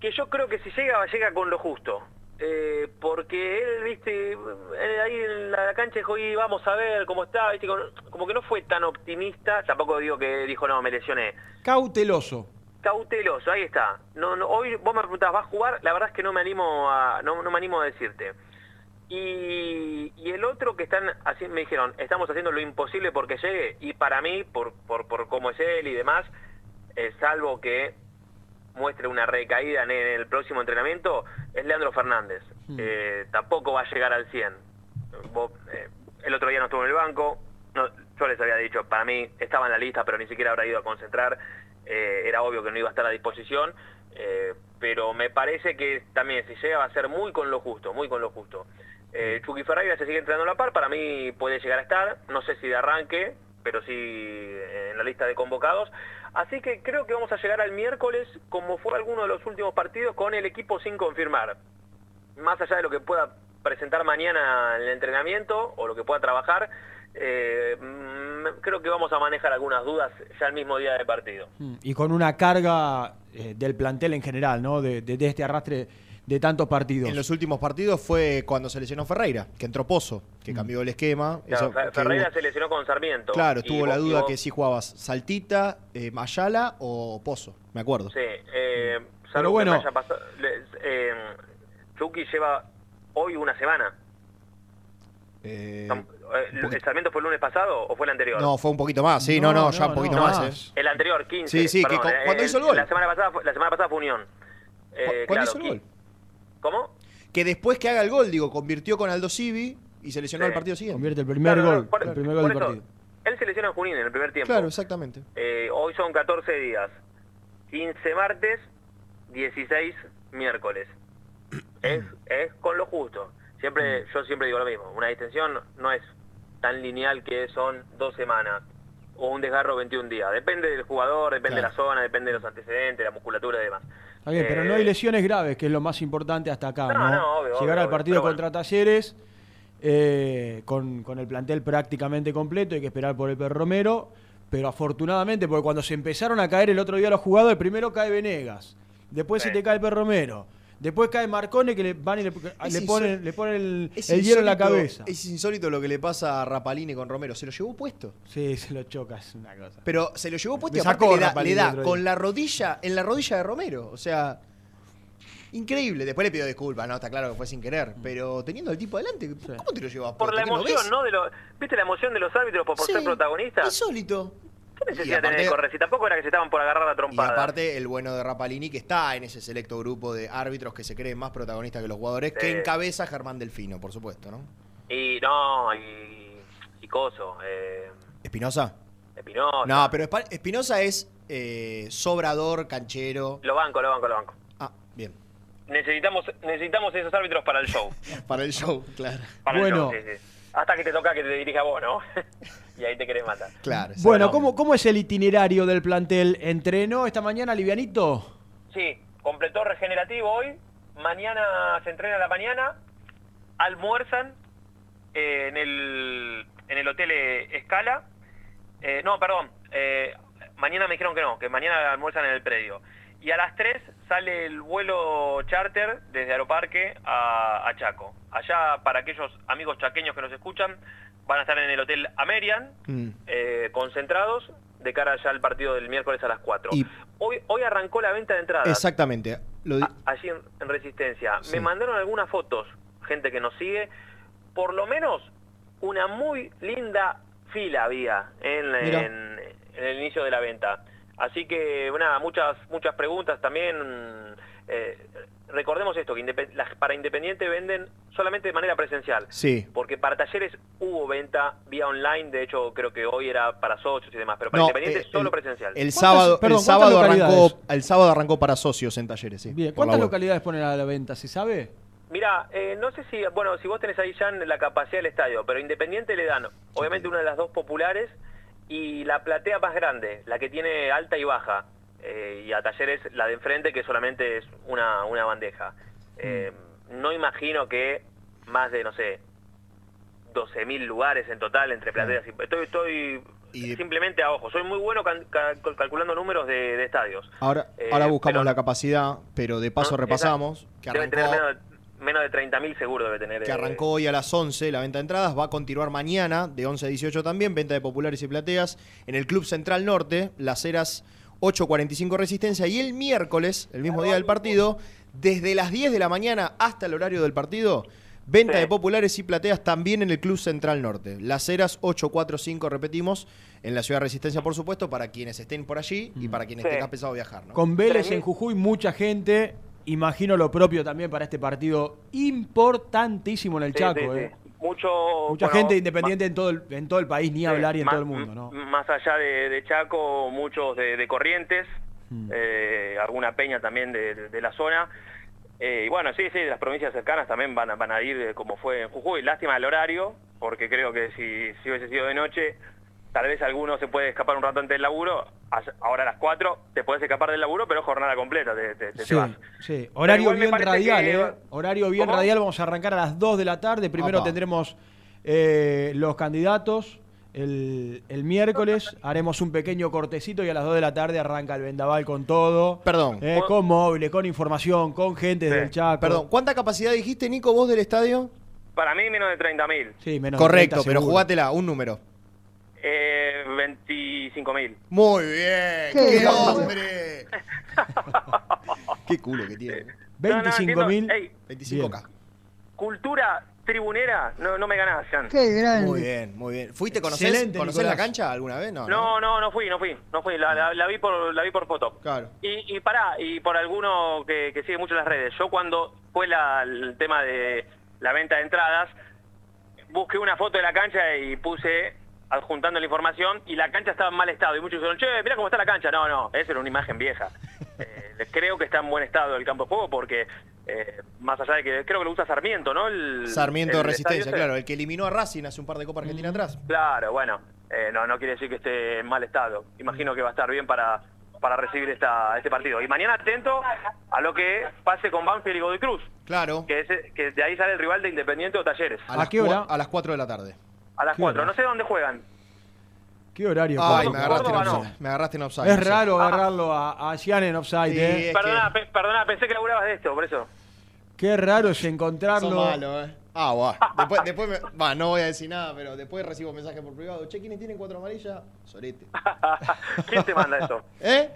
que yo creo que si llega, llega con lo justo. Eh, porque él, viste, eh, ahí en la cancha dijo, y vamos a ver cómo está, viste, como que no fue tan optimista, tampoco digo que dijo, no, me lesioné. Cauteloso. Cauteloso, ahí está. No, no, hoy vos me preguntás, ¿vas a jugar? La verdad es que no me animo a, no, no me animo a decirte. Y, y el otro que están así me dijeron, estamos haciendo lo imposible porque llegue, y para mí, por, por, por cómo es él y demás, eh, salvo que muestre una recaída en el próximo entrenamiento, es Leandro Fernández. Eh, tampoco va a llegar al 100. Vos, eh, el otro día no estuvo en el banco, no, yo les había dicho, para mí estaba en la lista, pero ni siquiera habrá ido a concentrar, eh, era obvio que no iba a estar a disposición, eh, pero me parece que también si llega va a ser muy con lo justo, muy con lo justo. Eh, Chucky Ferreira se sigue entrenando a la par, para mí puede llegar a estar, no sé si de arranque, pero sí eh, en la lista de convocados. Así que creo que vamos a llegar al miércoles, como fue alguno de los últimos partidos, con el equipo sin confirmar. Más allá de lo que pueda presentar mañana en el entrenamiento o lo que pueda trabajar, eh, mm, creo que vamos a manejar algunas dudas ya el mismo día de partido. Mm, Y con una carga eh, del plantel en general, ¿no? De, de- de este arrastre de tantos partidos. En los últimos partidos fue cuando se lesionó Ferreira, que entró Pozo, que Mm. cambió el esquema. Claro, Eso- Fe- que Ferreira hubo- se lesionó con Sarmiento. Claro, tuvo la duda vos- que si jugabas Saltita, eh, Mayala o Pozo, me acuerdo. Sí, eh, Pero salvo que bueno. haya pasado- eh, Chucky lleva hoy una semana. Eh, Eh, ¿El Sarmiento fue el lunes pasado o fue el anterior? no, fue un poquito más, sí, no, no, ya un poquito más. eh. El anterior, 15. Sí, sí, perdón, eh, cuando hizo el gol. La semana pasada fue, la semana pasada fue Unión. Eh, ¿Cuándo claro, hizo el gol? ¿Cómo? Que después que haga el gol, digo, convirtió con Aldo Civi y se lesionó Sí. el partido siguiente. Convierte el primer Claro, gol. por- el primer gol del eso, partido. Él se lesionó en Junín en el primer tiempo. Claro, exactamente. Eh, hoy son 14 días. 15 martes, 16 miércoles. Es, es con lo justo. Siempre, yo siempre digo lo mismo. Una distensión no es tan lineal que son dos semanas o un desgarro 21 días. Depende del jugador, depende Claro. de la zona, depende de los antecedentes, la musculatura y demás. Está bien, pero no Eh, hay lesiones graves, que es lo más importante hasta acá, ¿no? No, no, obvio, Llegar obvio, al obvio, partido bueno. contra Talleres eh, con, con el plantel prácticamente completo, hay que esperar por el Per Romero, pero afortunadamente, porque cuando se empezaron a caer el otro día los jugadores, primero cae Venegas, Después se te cae el perro Romero. Después cae Marcone que le van y le, le ponen, le ponen el, hielo en la cabeza. Es insólito lo que le pasa a Rapalini con Romero. Se lo llevó puesto. Sí, se lo choca, es una cosa. Pero se lo llevó puesto Me y aparte sacó le da, le da con la rodilla, en la rodilla de Romero. O sea, increíble. Después le pidió disculpas, no, está claro que fue sin querer. Pero teniendo al tipo adelante, ¿cómo te lo llevas puesto? Por la ¿Qué no emoción? ¿no? De lo, ¿Viste la emoción de los árbitros por, por Sí, ser protagonistas? Insólito. ¿Qué necesidad Y de tener aparte- que correr? Si tampoco era que se estaban por agarrar la Y trompada. aparte, el bueno de Rapalini, que está en ese selecto grupo de árbitros que se creen más protagonistas que los jugadores, que encabeza Germán Delfino, por supuesto, ¿no? Y no, y, y coso, eh, ¿Espinosa? Espinosa. No, pero Espinosa es eh, sobrador, canchero. Lo banco, lo banco, lo banco. Ah, bien. Necesitamos, necesitamos esos árbitros para el show. Para el show, claro. Para Bueno. el show, sí, sí. Hasta que te toca que te dirija vos, ¿no? y ahí te querés matar. Claro. Bueno, ¿cómo, ¿cómo es el itinerario del plantel? ¿Entrenó esta mañana Livianito? Sí, completó regenerativo hoy. Mañana se entrena a la mañana. Almuerzan eh, en, el, en el hotel eh, Escala. Eh, no, perdón. eh, mañana me dijeron que no, que mañana almuerzan en el predio. Y a las 3 sale el vuelo charter desde Aeroparque a, a Chaco. Allá, para aquellos amigos chaqueños que nos escuchan, van a estar en el hotel Amerian, Mm. eh, concentrados, de cara ya al partido del miércoles a las 4. Y- Hoy, hoy arrancó la venta de entradas Exactamente. Lo allí en, en Resistencia. Sí. Me mandaron algunas fotos, gente que nos sigue. Por lo menos una muy linda fila había en, Mira. en- en el inicio de la venta. Así que, nada, muchas, muchas preguntas también. eh, recordemos esto, que Indepe- las- para Independiente venden solamente de manera presencial. Sí. Porque para talleres hubo venta vía online, de hecho creo que hoy era para socios y demás, pero para No, Independiente eh, solo el- presencial. El sábado, perdón, el sábado arrancó, el sábado arrancó para socios en talleres, sí. Bien, ¿cuántas localidades ponen a la venta? ¿Se sabe? Mira, eh, no sé si, bueno, si vos tenés ahí ya la capacidad del estadio, pero Independiente le dan, obviamente, una de las dos populares y la platea más grande, la que tiene alta y baja, eh, y a Talleres la de enfrente, que solamente es una, una bandeja. Eh, no imagino que más de, no sé, 12.000 lugares en total entre plateas. y Estoy, estoy simplemente a ojo. Soy muy bueno calculando números de, de estadios. Ahora, Eh, ahora buscamos pero- la capacidad, pero de paso No, repasamos que Debe arrancó, tener menos de, de 30.000 seguro debe tener. que eh, arrancó hoy a las 11 la venta de entradas, va a continuar mañana de 11 a 18 también, venta de populares y plateas en el Club Central Norte, Las Heras 8.45 Resistencia y el miércoles, el mismo día del partido, desde las 10 de la mañana hasta el horario del partido, venta de populares y plateas también en el Club Central Norte. Las Heras 845, repetimos, en la ciudad de Resistencia, por supuesto, para quienes estén por allí y para quienes Sí. tengan pensado viajar. ¿no? Con Vélez en Jujuy, mucha gente. Imagino lo propio también para este partido importantísimo en el Sí, Chaco. sí, eh. Mucho, Mucha bueno, gente independiente en todo, el, en todo el país, ni hablar y en más- todo el mundo, ¿no? Más allá de, de Chaco, muchos de, de Corrientes, Mm. eh, alguna peña también de, de- de la zona. Eh, y bueno, sí, sí, las provincias cercanas también van a, van a ir eh, como fue en Jujuy. Lástima el horario, porque creo que si, si hubiese sido de noche, tal vez alguno se puede escapar un rato antes del laburo. Ahora a las 4 te puedes escapar del laburo, pero jornada completa, te, te- Sí, vas. sí. Horario bien radial, que- ¿eh? Horario bien ¿Cómo? radial. Vamos a arrancar a las 2 de la tarde. Primero tendremos eh, los candidatos. El, el miércoles haremos un pequeño cortecito y a las 2 de la tarde arranca el vendaval con todo. Perdón. Eh, con móviles, con información, con gente del Chaco. Perdón, ¿cuánta capacidad dijiste, Nico, vos del estadio? Para mí menos de 30.000. Sí, menos de Correcto, 30 pero jugátela, un número. Eh, 25.000. Muy bien, Qué qué, hombre. qué culo que tiene. No, no, entiendo. 25.000. Ey, 25K. cultura tribunera, no, no me ganás, Jan. Muy bien, muy bien. ¿Fuiste, conocés, Excelente, conocés la cancha alguna vez? No, No, no, no fui, no fui, no fui, la, la- la vi por la vi por foto. Claro. Y, y pará, y por alguno que, que sigue mucho las redes, yo cuando fue la- el tema de la venta de entradas, busqué una foto de la cancha y puse adjuntando la información y la cancha estaba en mal estado y muchos dijeron, che, mira cómo está la cancha. No, no, esa era una imagen vieja. Eh, creo que está en buen estado el campo de juego porque eh, más allá de que creo que lo usa Sarmiento, ¿no? El, Sarmiento de Resistencia, claro, el que eliminó a Racing hace un par de Copa Argentina atrás. Claro, bueno, eh, no, no quiere decir que esté en mal estado. Imagino que va a estar bien para, para recibir esta, este partido. Y mañana atento a lo que pase con Banfield y Godoy Cruz. Claro. Que, es- que de ahí sale el rival de Independiente o Talleres. ¿A, las cua- A las 4 de la tarde. A las qué 4. hora? No sé dónde juegan. Qué horario. Ay, me agarraste, en no. offside. me agarraste en offside. Es raro agarrarlo a, a Cian en offside, Sí, ¿eh? Perdona, pe- perdona, pensé que laburabas de esto, por eso. Qué raro es encontrarlo. malo, eh. Ah, buah. Después, después me. Va, no voy a decir nada, pero después recibo mensaje por privado. Che, ¿quiénes tienen cuatro amarillas? Sorete. ¿Quién te manda eso? ¿Eh?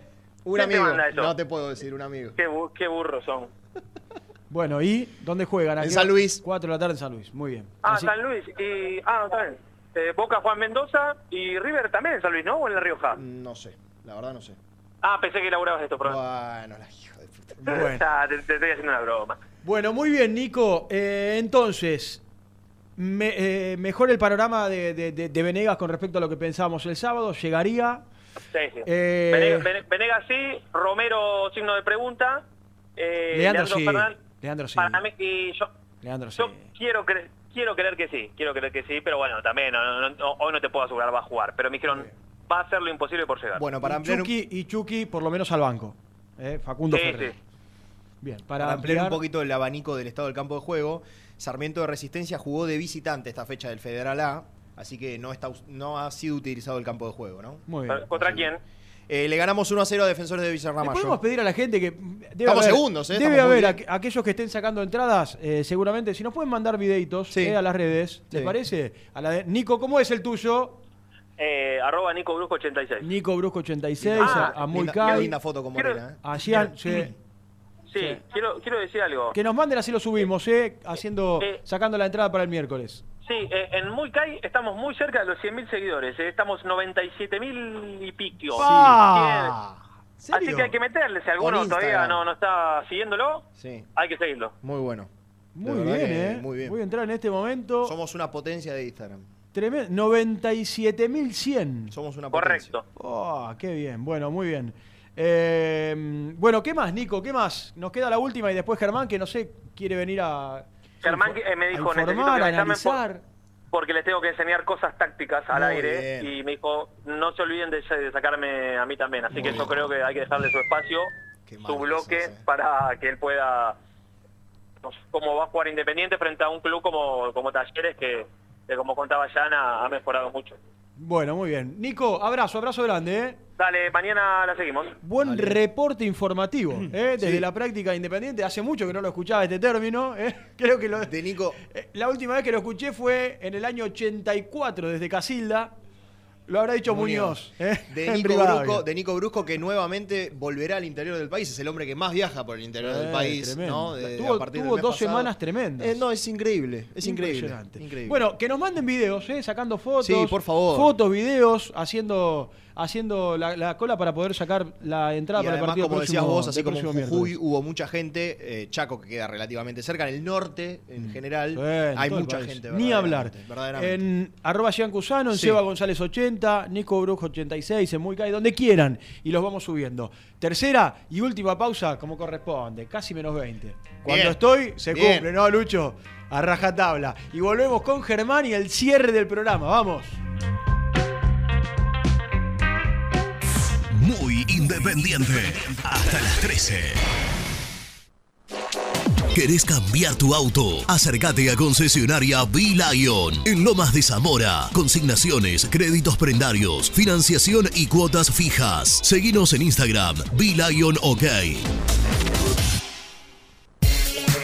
Un ¿Quién te amigo. manda eso? No te puedo decir, un amigo. Qué, bu- qué burros son. Bueno, ¿y dónde juegan? ¿A En San? Luis. 4 de la tarde en San Luis. Muy bien. Ah, Así- San Luis. Y, ah, está bien. Eh, Boca Juan Mendoza y River también en San Luis, ¿no? ¿O en La Rioja? No sé, la verdad no sé. Ah, pensé que laburabas de esto, perdón. Bueno, la hija de puta. Bueno. Ah, te, te estoy haciendo una broma. Bueno, muy bien, Nico. Eh, entonces, me- eh, mejor el panorama de, de- de- de Venegas con respecto a lo que pensábamos el sábado. Llegaría. Sí, sí. Eh, Venegas, Vene- Venegas sí, Romero signo de pregunta. Eh, Leandro sí. Fernández, Leandro sí. Para mí, y yo, Leandro sí. yo quiero creer, quiero creer que sí, quiero creer que sí, pero bueno, también no- no- no- hoy no te puedo asegurar va a jugar, pero me dijeron va a hacer lo imposible por llegar. Bueno, para y ampliar, un, Chucky, y Chucky, por lo menos al banco. Eh, Facundo Sí, Ferrer. sí. Bien, para, para ampliar un poquito el abanico del estado del campo de juego, Sarmiento de Resistencia jugó de visitante esta fecha del Federal A, así que no, está, no ha sido utilizado el campo de juego, ¿no? Muy bien. ¿Contra quién? Eh, le ganamos 1 a 0 a Defensores de Villarramayo. podemos pedir a la gente que. Debe Estamos haber, segundos, ¿eh? Debe Estamos muy haber aqu- aquellos que estén sacando entradas, eh, seguramente. Si nos pueden mandar videitos Sí. eh, a las redes, ¿les Sí. parece? A la de- Nico, ¿cómo es el tuyo? Eh, arroba Nico Brusco 86. Nico Brusco 86, Ah, a, a Linda, Mulcay, linda foto Quiero- Morena, ¿eh? a Gian, sí. Sí, quiero, quiero decir algo. Que nos manden así lo subimos, ¿eh? Haciendo, Eh. sacando la entrada para el miércoles. Sí, eh, en Muy Kai estamos muy cerca de los 100.000 seguidores, eh, estamos 97.000 y pico. Así que hay que meterle, si alguno todavía no, no está siguiéndolo, Sí, hay que seguirlo. muy bueno. Muy bien, ¿eh? muy bien. Voy a entrar en este momento. Somos una potencia de Instagram. Tremendo. 97.100. Somos una potencia. Correcto. Oh, qué bien. Bueno, muy bien. Eh, bueno, ¿qué más, Nico? ¿Qué más? Nos queda la última y después Germán, que no sé, quiere venir a. Germán eh, me dijo, necesito que por- porque les tengo que enseñar cosas tácticas al Muy aire bien. y me dijo, no se olviden de, de sacarme a mí también, así que yo creo que hay que dejarle su espacio, Qué su bloque, eh. para que él pueda, no sé cómo va a jugar Independiente frente a un club como, como Talleres que, que como contaba Yana, ha mejorado mucho. Bueno, muy bien. Nico, abrazo, abrazo grande, ¿eh? Dale, mañana la seguimos. Buen Dale. reporte informativo, ¿eh? Desde Sí. la práctica independiente. Hace mucho que no lo escuchaba este término, ¿eh? Creo que lo, De Nico, eh, la última vez que lo escuché fue en el año 84 desde Casilda. Lo habrá dicho Muñoz. Muñoz. ¿eh? de Nico. Brusco, de Nico Brusco, que nuevamente volverá al interior del país. Es el hombre que más viaja por el interior Eh, del país. tremendo. ¿no? De- tuvo a partir del tuvo dos pasado. semanas tremendas. Eh, no, es increíble. Es increíble. Increíble. Bueno, que nos manden videos, ¿eh? sacando fotos. Sí, por favor. Fotos, videos, haciendo, haciendo la, la cola para poder sacar la entrada y para el además, partido como próximo- decías vos, así como en Jujuy hubo mucha gente, eh, Chaco que queda relativamente cerca, en el norte en general, Mm. Sí, en hay el mucha gente. Ni hablar. En arroba Gian Cusano, en Sí. Seba González 80, Nico Brujo 86, en Muy donde quieran. Y los vamos subiendo. Tercera y última pausa, como corresponde, casi menos 20. Cuando Bien. estoy, se Bien. cumple, ¿no, Lucho? A rajatabla. Y volvemos con Germán y el cierre del programa. Vamos. Muy independiente. Hasta las 13. ¿Querés cambiar tu auto? Acércate a concesionaria B-Lion en Lomas de Zamora. Consignaciones, créditos prendarios, financiación y cuotas fijas. Seguinos en Instagram, B-Lion OK.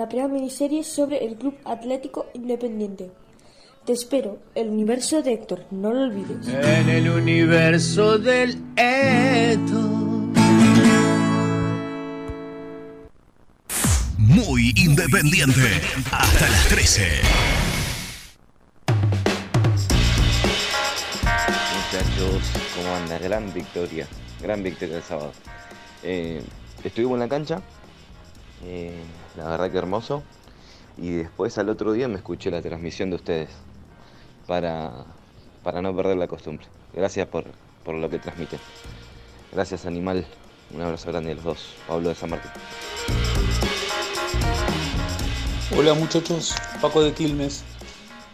la primera miniserie sobre el Club Atlético Independiente. Te espero, el universo de Héctor, no lo olvides. En el universo del Eto. Muy Independiente. Hasta las 13. Muchachos, ¿cómo anda? Gran victoria, gran victoria el sábado. Eh, estuvimos en la cancha, eh, la verdad que hermoso. Y después al otro día me escuché la transmisión de ustedes para, para no perder la costumbre. Gracias por, por lo que transmiten. Gracias Animal, un abrazo grande a los dos. Pablo de San Martín. Hola muchachos, Paco de Quilmes.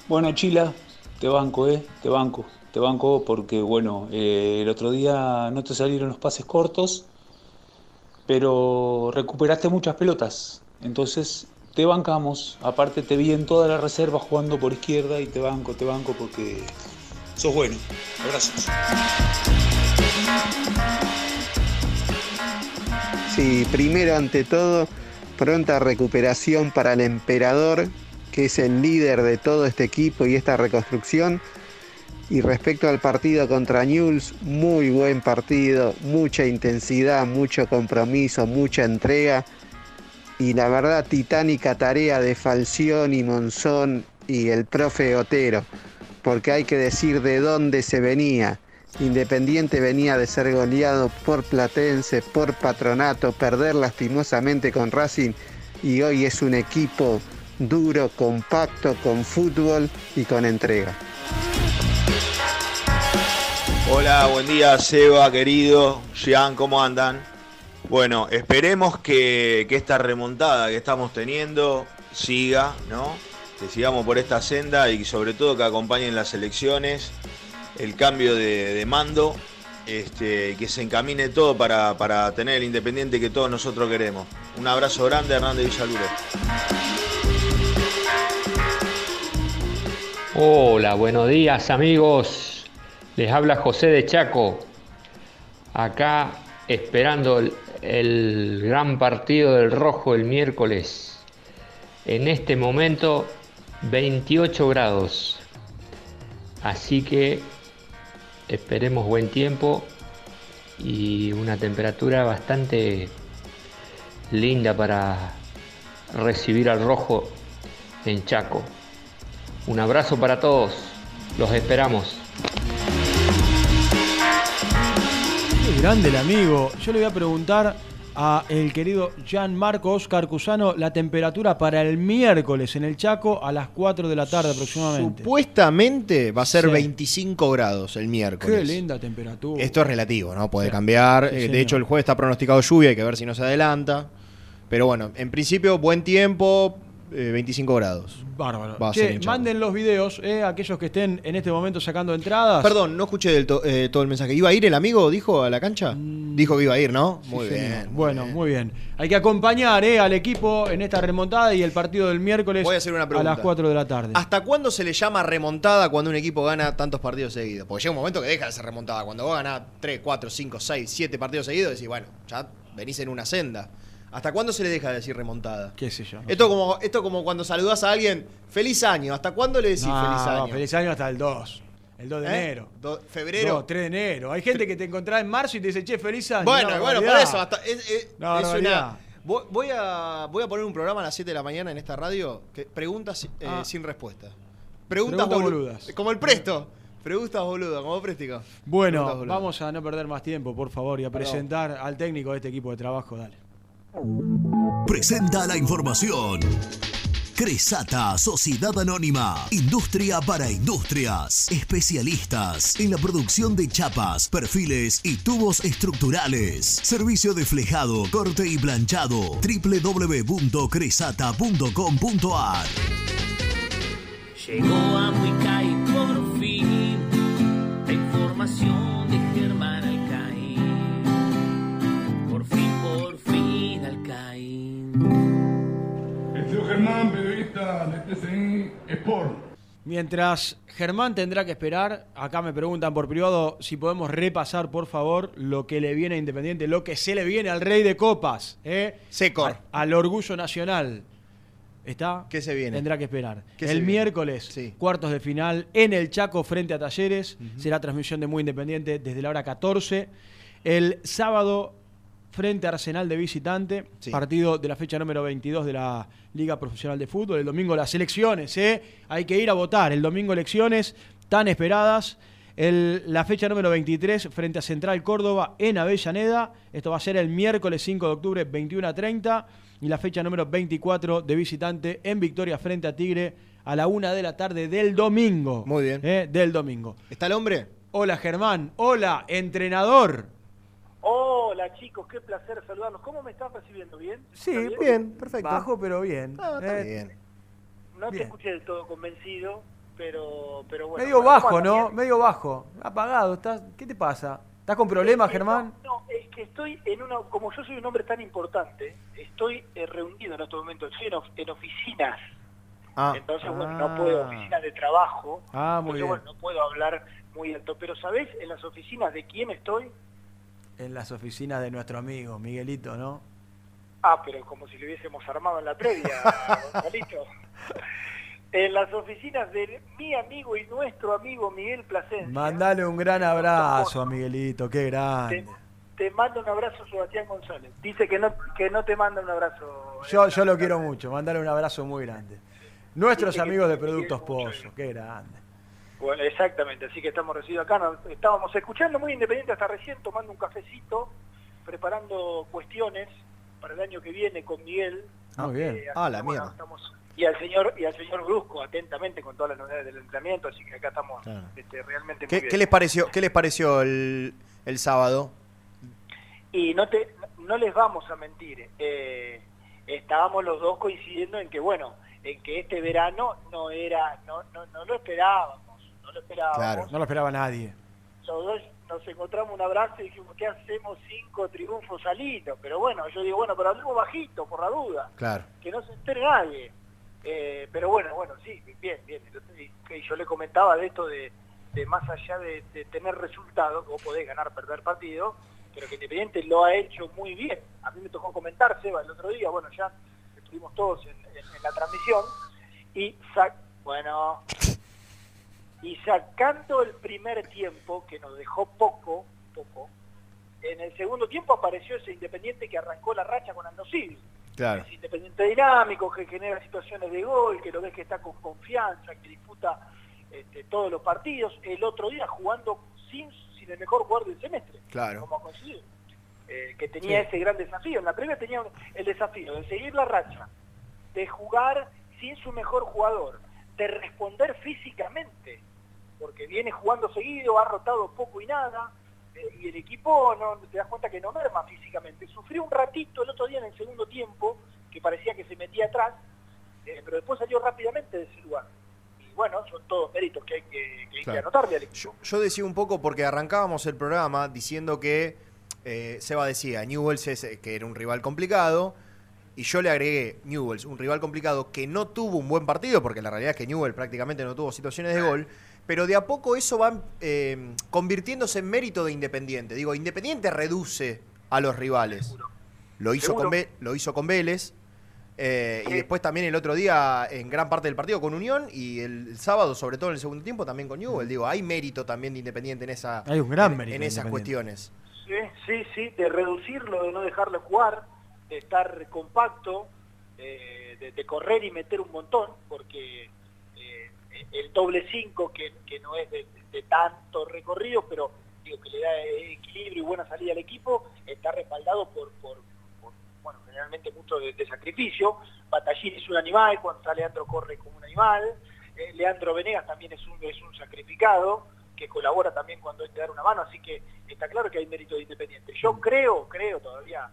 Bueno, Chila, te banco, eh, te banco, te banco porque bueno, eh, el otro día no te salieron los pases cortos, pero recuperaste muchas pelotas. Entonces te bancamos. Aparte te vi en toda la reserva jugando por izquierda y te banco, te banco porque sos bueno. Abrazos. Sí, primero ante todo, pronta recuperación para el emperador, que es el líder de todo este equipo y esta reconstrucción. Y respecto al partido contra Newell's, muy buen partido, mucha intensidad, mucho compromiso, mucha entrega. Y la verdad, titánica tarea de Falción y Monzón y el profe Otero, porque hay que decir de dónde se venía. Independiente venía de ser goleado por Platense, por Patronato, perder lastimosamente con Racing y hoy es un equipo duro, compacto, con fútbol y con entrega. Hola, buen día Seba, querido. Jean, ¿cómo andan? Bueno, esperemos que, que esta remontada que estamos teniendo siga, ¿no? Que sigamos por esta senda y sobre todo que acompañen las elecciones, el cambio de, de mando, este, que se encamine todo para, para tener el independiente que todos nosotros queremos. Un abrazo grande, Hernández Villaluro. Hola, buenos días amigos. Les habla José de Chaco. Acá esperando el gran partido del Rojo el miércoles. En este momento 28 grados. Así que esperemos buen tiempo y una temperatura bastante linda para recibir al Rojo en Chaco. Un abrazo para todos. Los esperamos. Grande el amigo. Yo le voy a preguntar a el querido Gianmarco Oscar Cusano la temperatura para el miércoles en el Chaco a las 4 de la tarde aproximadamente. Supuestamente va a ser Sí. 25 grados el miércoles. Qué linda temperatura. Esto es relativo, ¿no? Puede Sí. cambiar. Sí, Eh, de hecho, el jueves está pronosticado lluvia, hay que ver si no se adelanta. Pero bueno, en principio, buen tiempo, eh, 25 grados. Bárbaro. Va a Che, manden los videos, eh, aquellos que estén en este momento sacando entradas. Perdón, no escuché del to- eh, todo el mensaje. ¿Iba a ir el amigo, dijo, a la cancha? Dijo que iba a ir, ¿no? Mm. Sí, Muy señor. bien. Bueno, muy bien. Hay que acompañar eh, al equipo en esta remontada y el partido del miércoles Voy a hacer una a pregunta. las 4 de la tarde. ¿Hasta cuándo se le llama remontada cuando un equipo gana tantos partidos seguidos? Porque llega un momento que deja de ser remontada. Cuando vos ganás 3, 4, 5, 6, 7 partidos seguidos, decís, bueno, ya venís en una senda. ¿Hasta cuándo se le deja de decir remontada? ¿Qué sé yo? no Esto sé. como, esto como cuando saludás a alguien, feliz año. ¿Hasta cuándo le decís No, feliz año? feliz año hasta el 2. El 2 de ¿Eh? enero. Do- ¿Febrero? 2, 3 de enero. Hay gente que te encontrás en marzo y te dice, che, feliz año. Bueno, bueno, por eso. Hasta, es, es- Una es barbaridad. una. Voy a, voy a poner un programa a las 7 de la mañana en esta radio que preguntas eh, Ah. sin respuesta. Preguntas, Preguntas bolu- boludas. Como el presto. Preguntas boludas, como préstico. Bueno, vamos a no perder más tiempo, por favor, y a Perdón. presentar al técnico de este equipo de trabajo. Dale. Presenta la información. Cresata, Sociedad Anónima, Industria para Industrias, especialistas en la producción de chapas, perfiles y tubos estructurales. Servicio de flejado, corte y planchado. www.cresata.com.ar Llegó a Muicay por fin la información de de TCN Sport. Mientras Germán tendrá que esperar, acá me preguntan por privado si podemos repasar, por favor, lo que le viene a Independiente, lo que se le viene al Rey de Copas. ¿eh? Secor. A- al orgullo nacional. ¿Está? ¿Qué se viene? Tendrá que esperar. ¿Qué se El miércoles, cuartos de final, en el Chaco frente a Talleres. Será transmisión de Muy Independiente desde la hora 14. El sábado, frente a Arsenal de visitante, Sí. partido de la fecha número 22 de la Liga Profesional de Fútbol. El domingo las elecciones, ¿eh? Hay que ir a votar. El domingo elecciones tan esperadas. El- la fecha número 23 frente a Central Córdoba en Avellaneda. Esto va a ser el miércoles 5 de octubre, 21 a 30. Y la fecha número 24 de visitante en Victoria frente a Tigre a la una de la tarde del domingo. Muy bien. ¿eh? Del domingo. ¿Está el hombre? Hola Germán. Hola, entrenador. Hola chicos, qué placer saludarlos. ¿Cómo me están recibiendo? ¿Bien? Sí, ¿Está bien, perfecto. Bajo, pero bien. Ah, está Eh, bien. No te Bien. escuché del todo convencido, pero, pero bueno. Medio bajo. ¿no? Medio bajo. Apagado. ¿Estás... ¿Qué te pasa? ¿Estás con problemas, Eh, Germán? No, no, es que estoy en una, como yo soy un hombre tan importante, estoy eh, reunido en estos momentos, estoy en, of- en oficinas. Ah. Entonces, bueno, no puedo, oficinas de trabajo. Ah, muy entonces, bien. bueno, no puedo hablar muy alto. Pero, ¿sabés en las oficinas de quién estoy? En las oficinas de nuestro amigo Miguelito, ¿no? Ah, pero como si lo hubiésemos armado en la previa, Gonzalito. En las oficinas de mi amigo y nuestro amigo Miguel Plasencia. Mandale un gran abrazo a Miguelito, qué Te, grande. te manda un abrazo Sebastián González. Dice que no, que no te manda un abrazo. Yo, yo lo quiero mucho, mandale un abrazo muy grande. Nuestros Dice amigos de te Productos Pozo, qué grande. Bueno, exactamente, así que estamos recibidos acá. Nos- estábamos escuchando muy independiente hasta recién, tomando un cafecito, preparando cuestiones para el año que viene con Miguel. Muy bien. Eh, Ah, la bueno, mierda. estamos- y al señor y al señor Brusco atentamente con todas las novedades del entrenamiento, así que acá estamos Claro. este, realmente muy ¿Qué, bien. qué les pareció, qué les pareció el, el sábado? Y no te no les vamos a mentir, eh, estábamos los dos coincidiendo en que bueno, en que este verano no era, no, no, no lo esperábamos, no lo esperábamos. No lo esperaba nadie. Los dos nos encontramos un abrazo y dijimos, ¿qué hacemos cinco triunfos salidos? Pero bueno, yo digo, bueno, pero hablemos bajito, por la duda, Claro. que no se entere nadie. Eh, pero bueno, bueno, sí, bien, bien. Y y yo le comentaba de esto de, de más allá de, de tener resultados, que vos podés ganar, perder partido, pero que Independiente lo ha hecho muy bien. A mí me tocó comentar, Seba, el otro día, bueno, ya estuvimos todos en, en- en la transmisión, y sa- bueno, y sacando el primer tiempo, que nos dejó poco, poco, en el segundo tiempo apareció ese Independiente que arrancó la racha con Civi. Claro. Es independiente dinámico, que genera situaciones de gol, que lo ves que está con confianza, que disputa este, todos los partidos. El otro día jugando sin, sin el mejor jugador del semestre, Claro. como ha coincidido. Eh, que tenía Sí. ese gran desafío. En la primera tenía el desafío de seguir la racha, de jugar sin su mejor jugador, de responder físicamente, porque viene jugando seguido, ha rotado poco y nada, eh, y el equipo no te das cuenta que no merma físicamente. Sufrió un ratito el otro día en el segundo tiempo, que parecía que se metía atrás, eh, pero después salió rápidamente de ese lugar. Y bueno, son todos méritos que hay que, que, hay que Claro. anotarle al equipo. Yo decía un poco porque arrancábamos el programa diciendo que eh, Seba decía Newells es, eh, que era un rival complicado y yo le agregué Newells, un rival complicado que no tuvo un buen partido porque la realidad es que Newell prácticamente no tuvo situaciones de gol, pero de a poco eso va eh, convirtiéndose en mérito de Independiente. Digo, Independiente reduce a los rivales. Lo hizo, Seguro. con, Ve- lo hizo con Vélez. eh, Y después también el otro día en gran parte del partido con Unión y el, el sábado, sobre todo en el segundo tiempo, también con Newell. Digo, hay mérito también de Independiente en esa Hay un gran en- mérito en de esas cuestiones. Sí, sí, sí, de reducirlo, de no dejarlo jugar, de estar compacto, eh, de, de correr y meter un montón, porque el doble 5, que, no es de, tanto recorrido, pero digo que le da equilibrio y buena salida al equipo, está respaldado por, bueno, generalmente mucho de, de sacrificio. Batallín es un animal, cuando está Leandro corre como un animal. Eh, Leandro Venegas también es un, es un sacrificado que colabora también cuando hay que dar una mano, así que está claro que hay mérito de Independiente. Yo creo, creo todavía,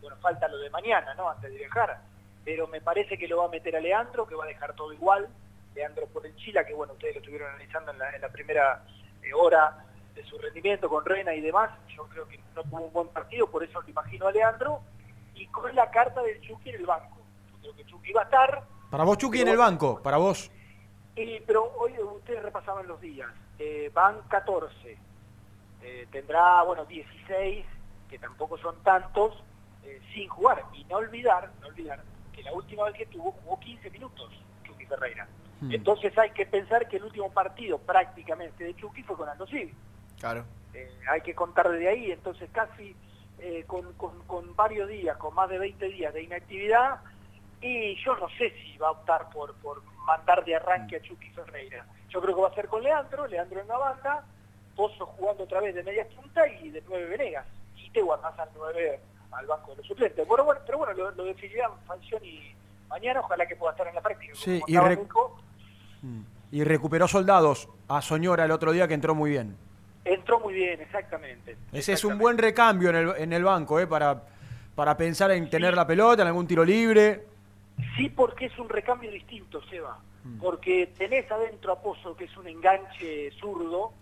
bueno, falta lo de mañana, ¿no? Antes de viajar, pero me parece que lo va a meter a Leandro, que va a dejar todo igual. Leandro por el Chila, que bueno, ustedes lo estuvieron analizando en la, en la primera eh, hora de su rendimiento con Reina y demás. Yo creo que no tuvo un buen partido, por eso lo imagino a Leandro. Y con la carta del Chucky en el banco. Yo creo que Chucky va a estar, Para vos, Chucky, en el banco. Para vos. y, pero hoy ustedes repasaban los días. Eh, van 14. Eh, tendrá, bueno, 16, que tampoco son tantos, eh, sin jugar. Y no olvidar, no olvidar, que la última vez que tuvo jugó 15 minutos Chucky Ferreira. Hmm. Entonces hay que pensar que el último partido prácticamente de Chucky fue con Aldo Civi. Claro. Eh, hay que contar desde ahí, entonces casi eh, con, con- con varios días, con más de 20 días de inactividad, y yo no sé si va a optar por, por mandar de arranque a Chucky Ferreira. Yo creo que va a ser con Leandro, Leandro en la banda, Pozo jugando otra vez de media punta y de nueve Venegas. Y te guardas al 9 al banco de los suplentes. Bueno, bueno, pero bueno, lo, lo definirán Falcioni mañana, ojalá que pueda estar en la práctica. Sí, y, estaba re- Nico, y recuperó soldados a Soñora el otro día que entró muy bien. entró muy bien, exactamente. Ese es un buen recambio en el, en el banco, ¿eh? Para, para pensar en tener la pelota, en algún tiro libre. Sí, porque es un recambio distinto, Seba. Mm. Porque tenés adentro a Pozo, que es un enganche zurdo,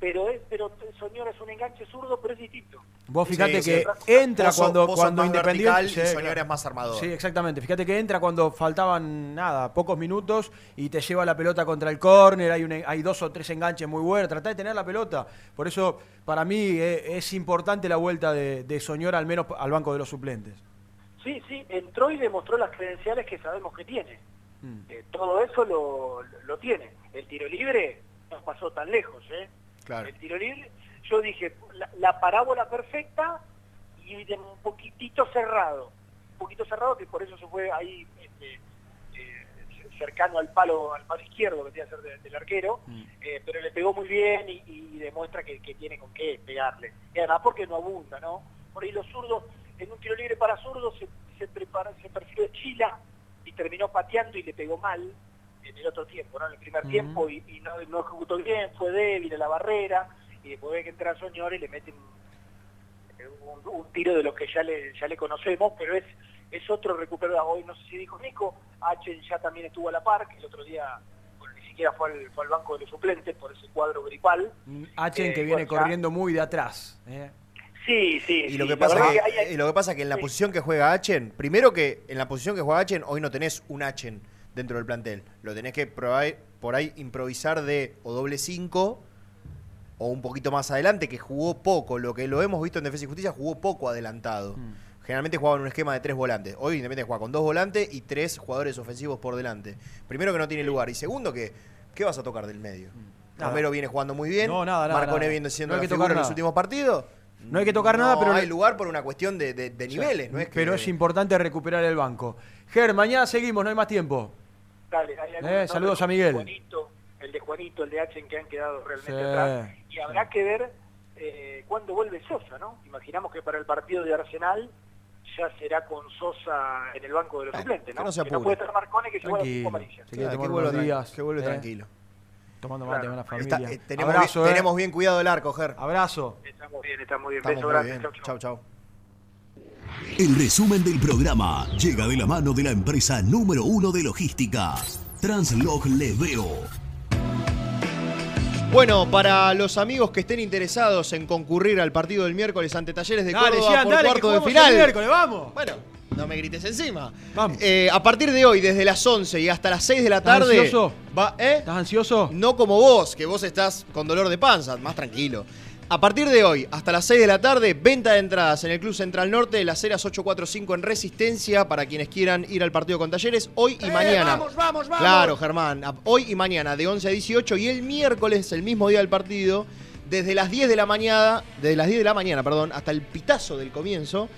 pero es, pero Soñora es un enganche zurdo, pero es distinto. Vos fíjate Sí, que sí. entra cuando, cuando Independiente. Sí, Soñora es más armador. Sí, exactamente. Fíjate que entra cuando faltaban nada, pocos minutos y te lleva la pelota contra el córner. Hay, un- hay dos o tres enganches muy buenos. Trata de tener la pelota. Por eso, para mí, eh, es importante la vuelta de, de Soñora, al menos al banco de los suplentes. Sí, sí, entró y demostró las credenciales que sabemos que tiene. Mm. Eh, todo eso lo, lo tiene. El tiro libre no pasó tan lejos, ¿eh? Claro. El tiro libre, yo dije, la, la parábola perfecta y de un poquitito cerrado. Un poquito cerrado que por eso se fue ahí este, eh, cercano al palo al palo izquierdo que tiene que ser de- del arquero, eh, pero le pegó muy bien y, y demuestra que, que tiene con qué pegarle. Y además porque no abunda, ¿no? Por ahí los zurdos, en un tiro libre para zurdos se, se, prepara, se perfiló de Chila y terminó pateando y le pegó mal en el otro tiempo, ¿no? En el primer tiempo y, y no, no ejecutó bien, fue débil en la barrera y después ve que entra Soñora y le meten un, un tiro de los que ya le, ya le conocemos, pero es, es otro recuperador. Hoy no sé si dijo Nico, H ya también estuvo a la par, que el otro día bueno, ni siquiera fue al, fue al banco de los suplentes por ese cuadro gripal. H Eh, que viene bueno, ya- corriendo muy de atrás. ¿eh? Sí, sí. Y lo sí, que pasa que, hay- y lo que pasa que en la sí. posición que juega Achen, primero que en la posición que juega Achen, hoy no tenés un Achen dentro del plantel. Lo tenés que probar- por ahí improvisar de o doble 5 o un poquito más adelante, que jugó poco. Lo que lo hemos visto en Defensa y Justicia, jugó poco adelantado. Generalmente jugaba en un esquema de tres volantes. Hoy Independiente juega con dos volantes y tres jugadores ofensivos por delante. Primero que no tiene lugar. Y segundo que, ¿qué vas a tocar del medio? Nada. Romero viene jugando muy bien. No, nada, nada, Marcone viene siendo No hay la que figura tocar en los últimos partidos. No hay que tocar nada, pero hay lugar por una cuestión de, de- de niveles, ¿no es que Pero es importante recuperar el banco. Ger, mañana seguimos, no hay más tiempo. Dale, hay algunos Eh, saludos a Miguel. Juanito, el de Juanito, el de H que han quedado realmente Sí, atrás. Y habrá que ver eh, cuándo vuelve Sosa, ¿no? Imaginamos que para el partido de Arsenal ya será con Sosa en el banco de los suplentes, ¿no? que no se Que no puede estar Marcone que se amarillas. Se quiere Ah, tomar que tran- días. que eh, tranquilo. Tomando mate con la Está- familia. eh, tenemos, Abrazo, bien, eh. tenemos bien cuidado el arco, Ger. Abrazo. Estamos bien, estamos bien. Estamos Beso. Chau, chau. Chau, chau. El resumen del programa llega de la mano de la empresa número uno de logística, Translog Leveo. Bueno, para los amigos que estén interesados en concurrir al partido del miércoles ante Talleres de Dale, Córdoba Jean, por dale, que cuarto de el final. miércoles, vamos. Bueno, no me grites encima. Eh, a partir de hoy, desde las 11 y hasta las 6 de la ¿Estás tarde. ansioso? Va, ¿eh? ¿Estás ansioso? No como vos, que vos estás con dolor de panza, más tranquilo. A partir de hoy, hasta las 6 de la tarde, venta de entradas en el Club Central Norte de las Heras 845 en Resistencia para quienes quieran ir al partido con Talleres hoy y mañana. Eh, vamos, vamos, vamos. Claro, Germán. Hoy y mañana, de 11 a 18 y el miércoles, el mismo día del partido, desde las 10 de la mañana, desde las 10 de la mañana, perdón, hasta el pitazo del comienzo.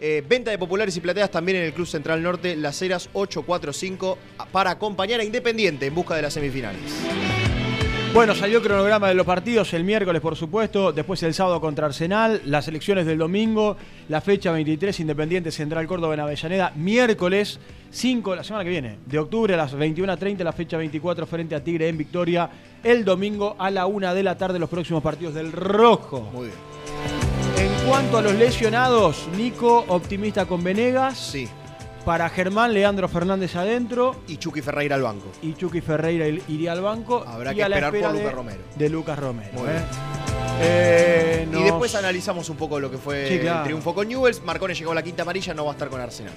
eh, venta de populares y plateas también en el Club Central Norte, Las Heras 845, para acompañar a Independiente en busca de las semifinales. Bueno, salió el cronograma de los partidos el miércoles, por supuesto, después el sábado contra Arsenal, las elecciones del domingo, la fecha 23, Independiente Central Córdoba en Avellaneda, miércoles 5, la semana que viene, de octubre a las 21.30, la fecha 24 frente a Tigre en Victoria, el domingo a la 1 de la tarde los próximos partidos del Rojo. Muy bien. En cuanto a los lesionados, Nico optimista con Venegas. Sí. Para Germán, Leandro Fernández adentro. Y Chucky Ferreira al banco. Y Chucky Ferreira iría al banco. Habrá y que a la esperar por Lucas Romero. De Lucas Romero. Muy ¿eh? bien. Eh, Y después analizamos un poco lo que fue Sí, claro. el triunfo con Newells. Marcone llegó a la quinta amarilla, no va a estar con Arsenal.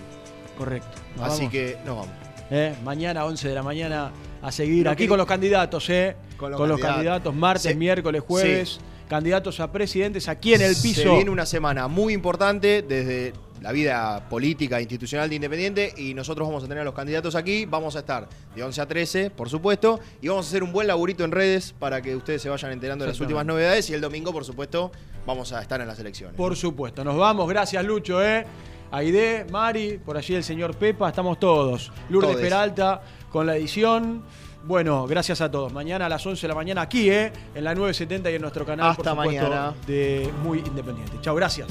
Correcto. Así vamos. que nos vamos. Eh, Mañana, 11 de la mañana, a seguir aquí que- con los candidatos, ¿eh? Con Con los candidatos. candidatos, martes, Sí. miércoles, jueves. Candidatos a presidentes aquí en el piso. Se viene una semana muy importante desde, la vida política e institucional de Independiente y nosotros vamos a tener a los candidatos aquí. Vamos a estar de 11 a 13, por supuesto, y vamos a hacer un buen laburito en redes para que ustedes se vayan enterando de las últimas novedades y el domingo, por supuesto, vamos a estar en las elecciones. Por supuesto, nos vamos. Gracias, Lucho, ¿eh? Aide, Mari, por allí el señor Pepa, estamos todos. Lourdes. Peralta con la edición. Bueno, gracias a todos. Mañana a las 11 de la mañana aquí, ¿eh? En la 970 y en nuestro canal, Hasta por supuesto, mañana. de Muy Independiente. Chao, gracias.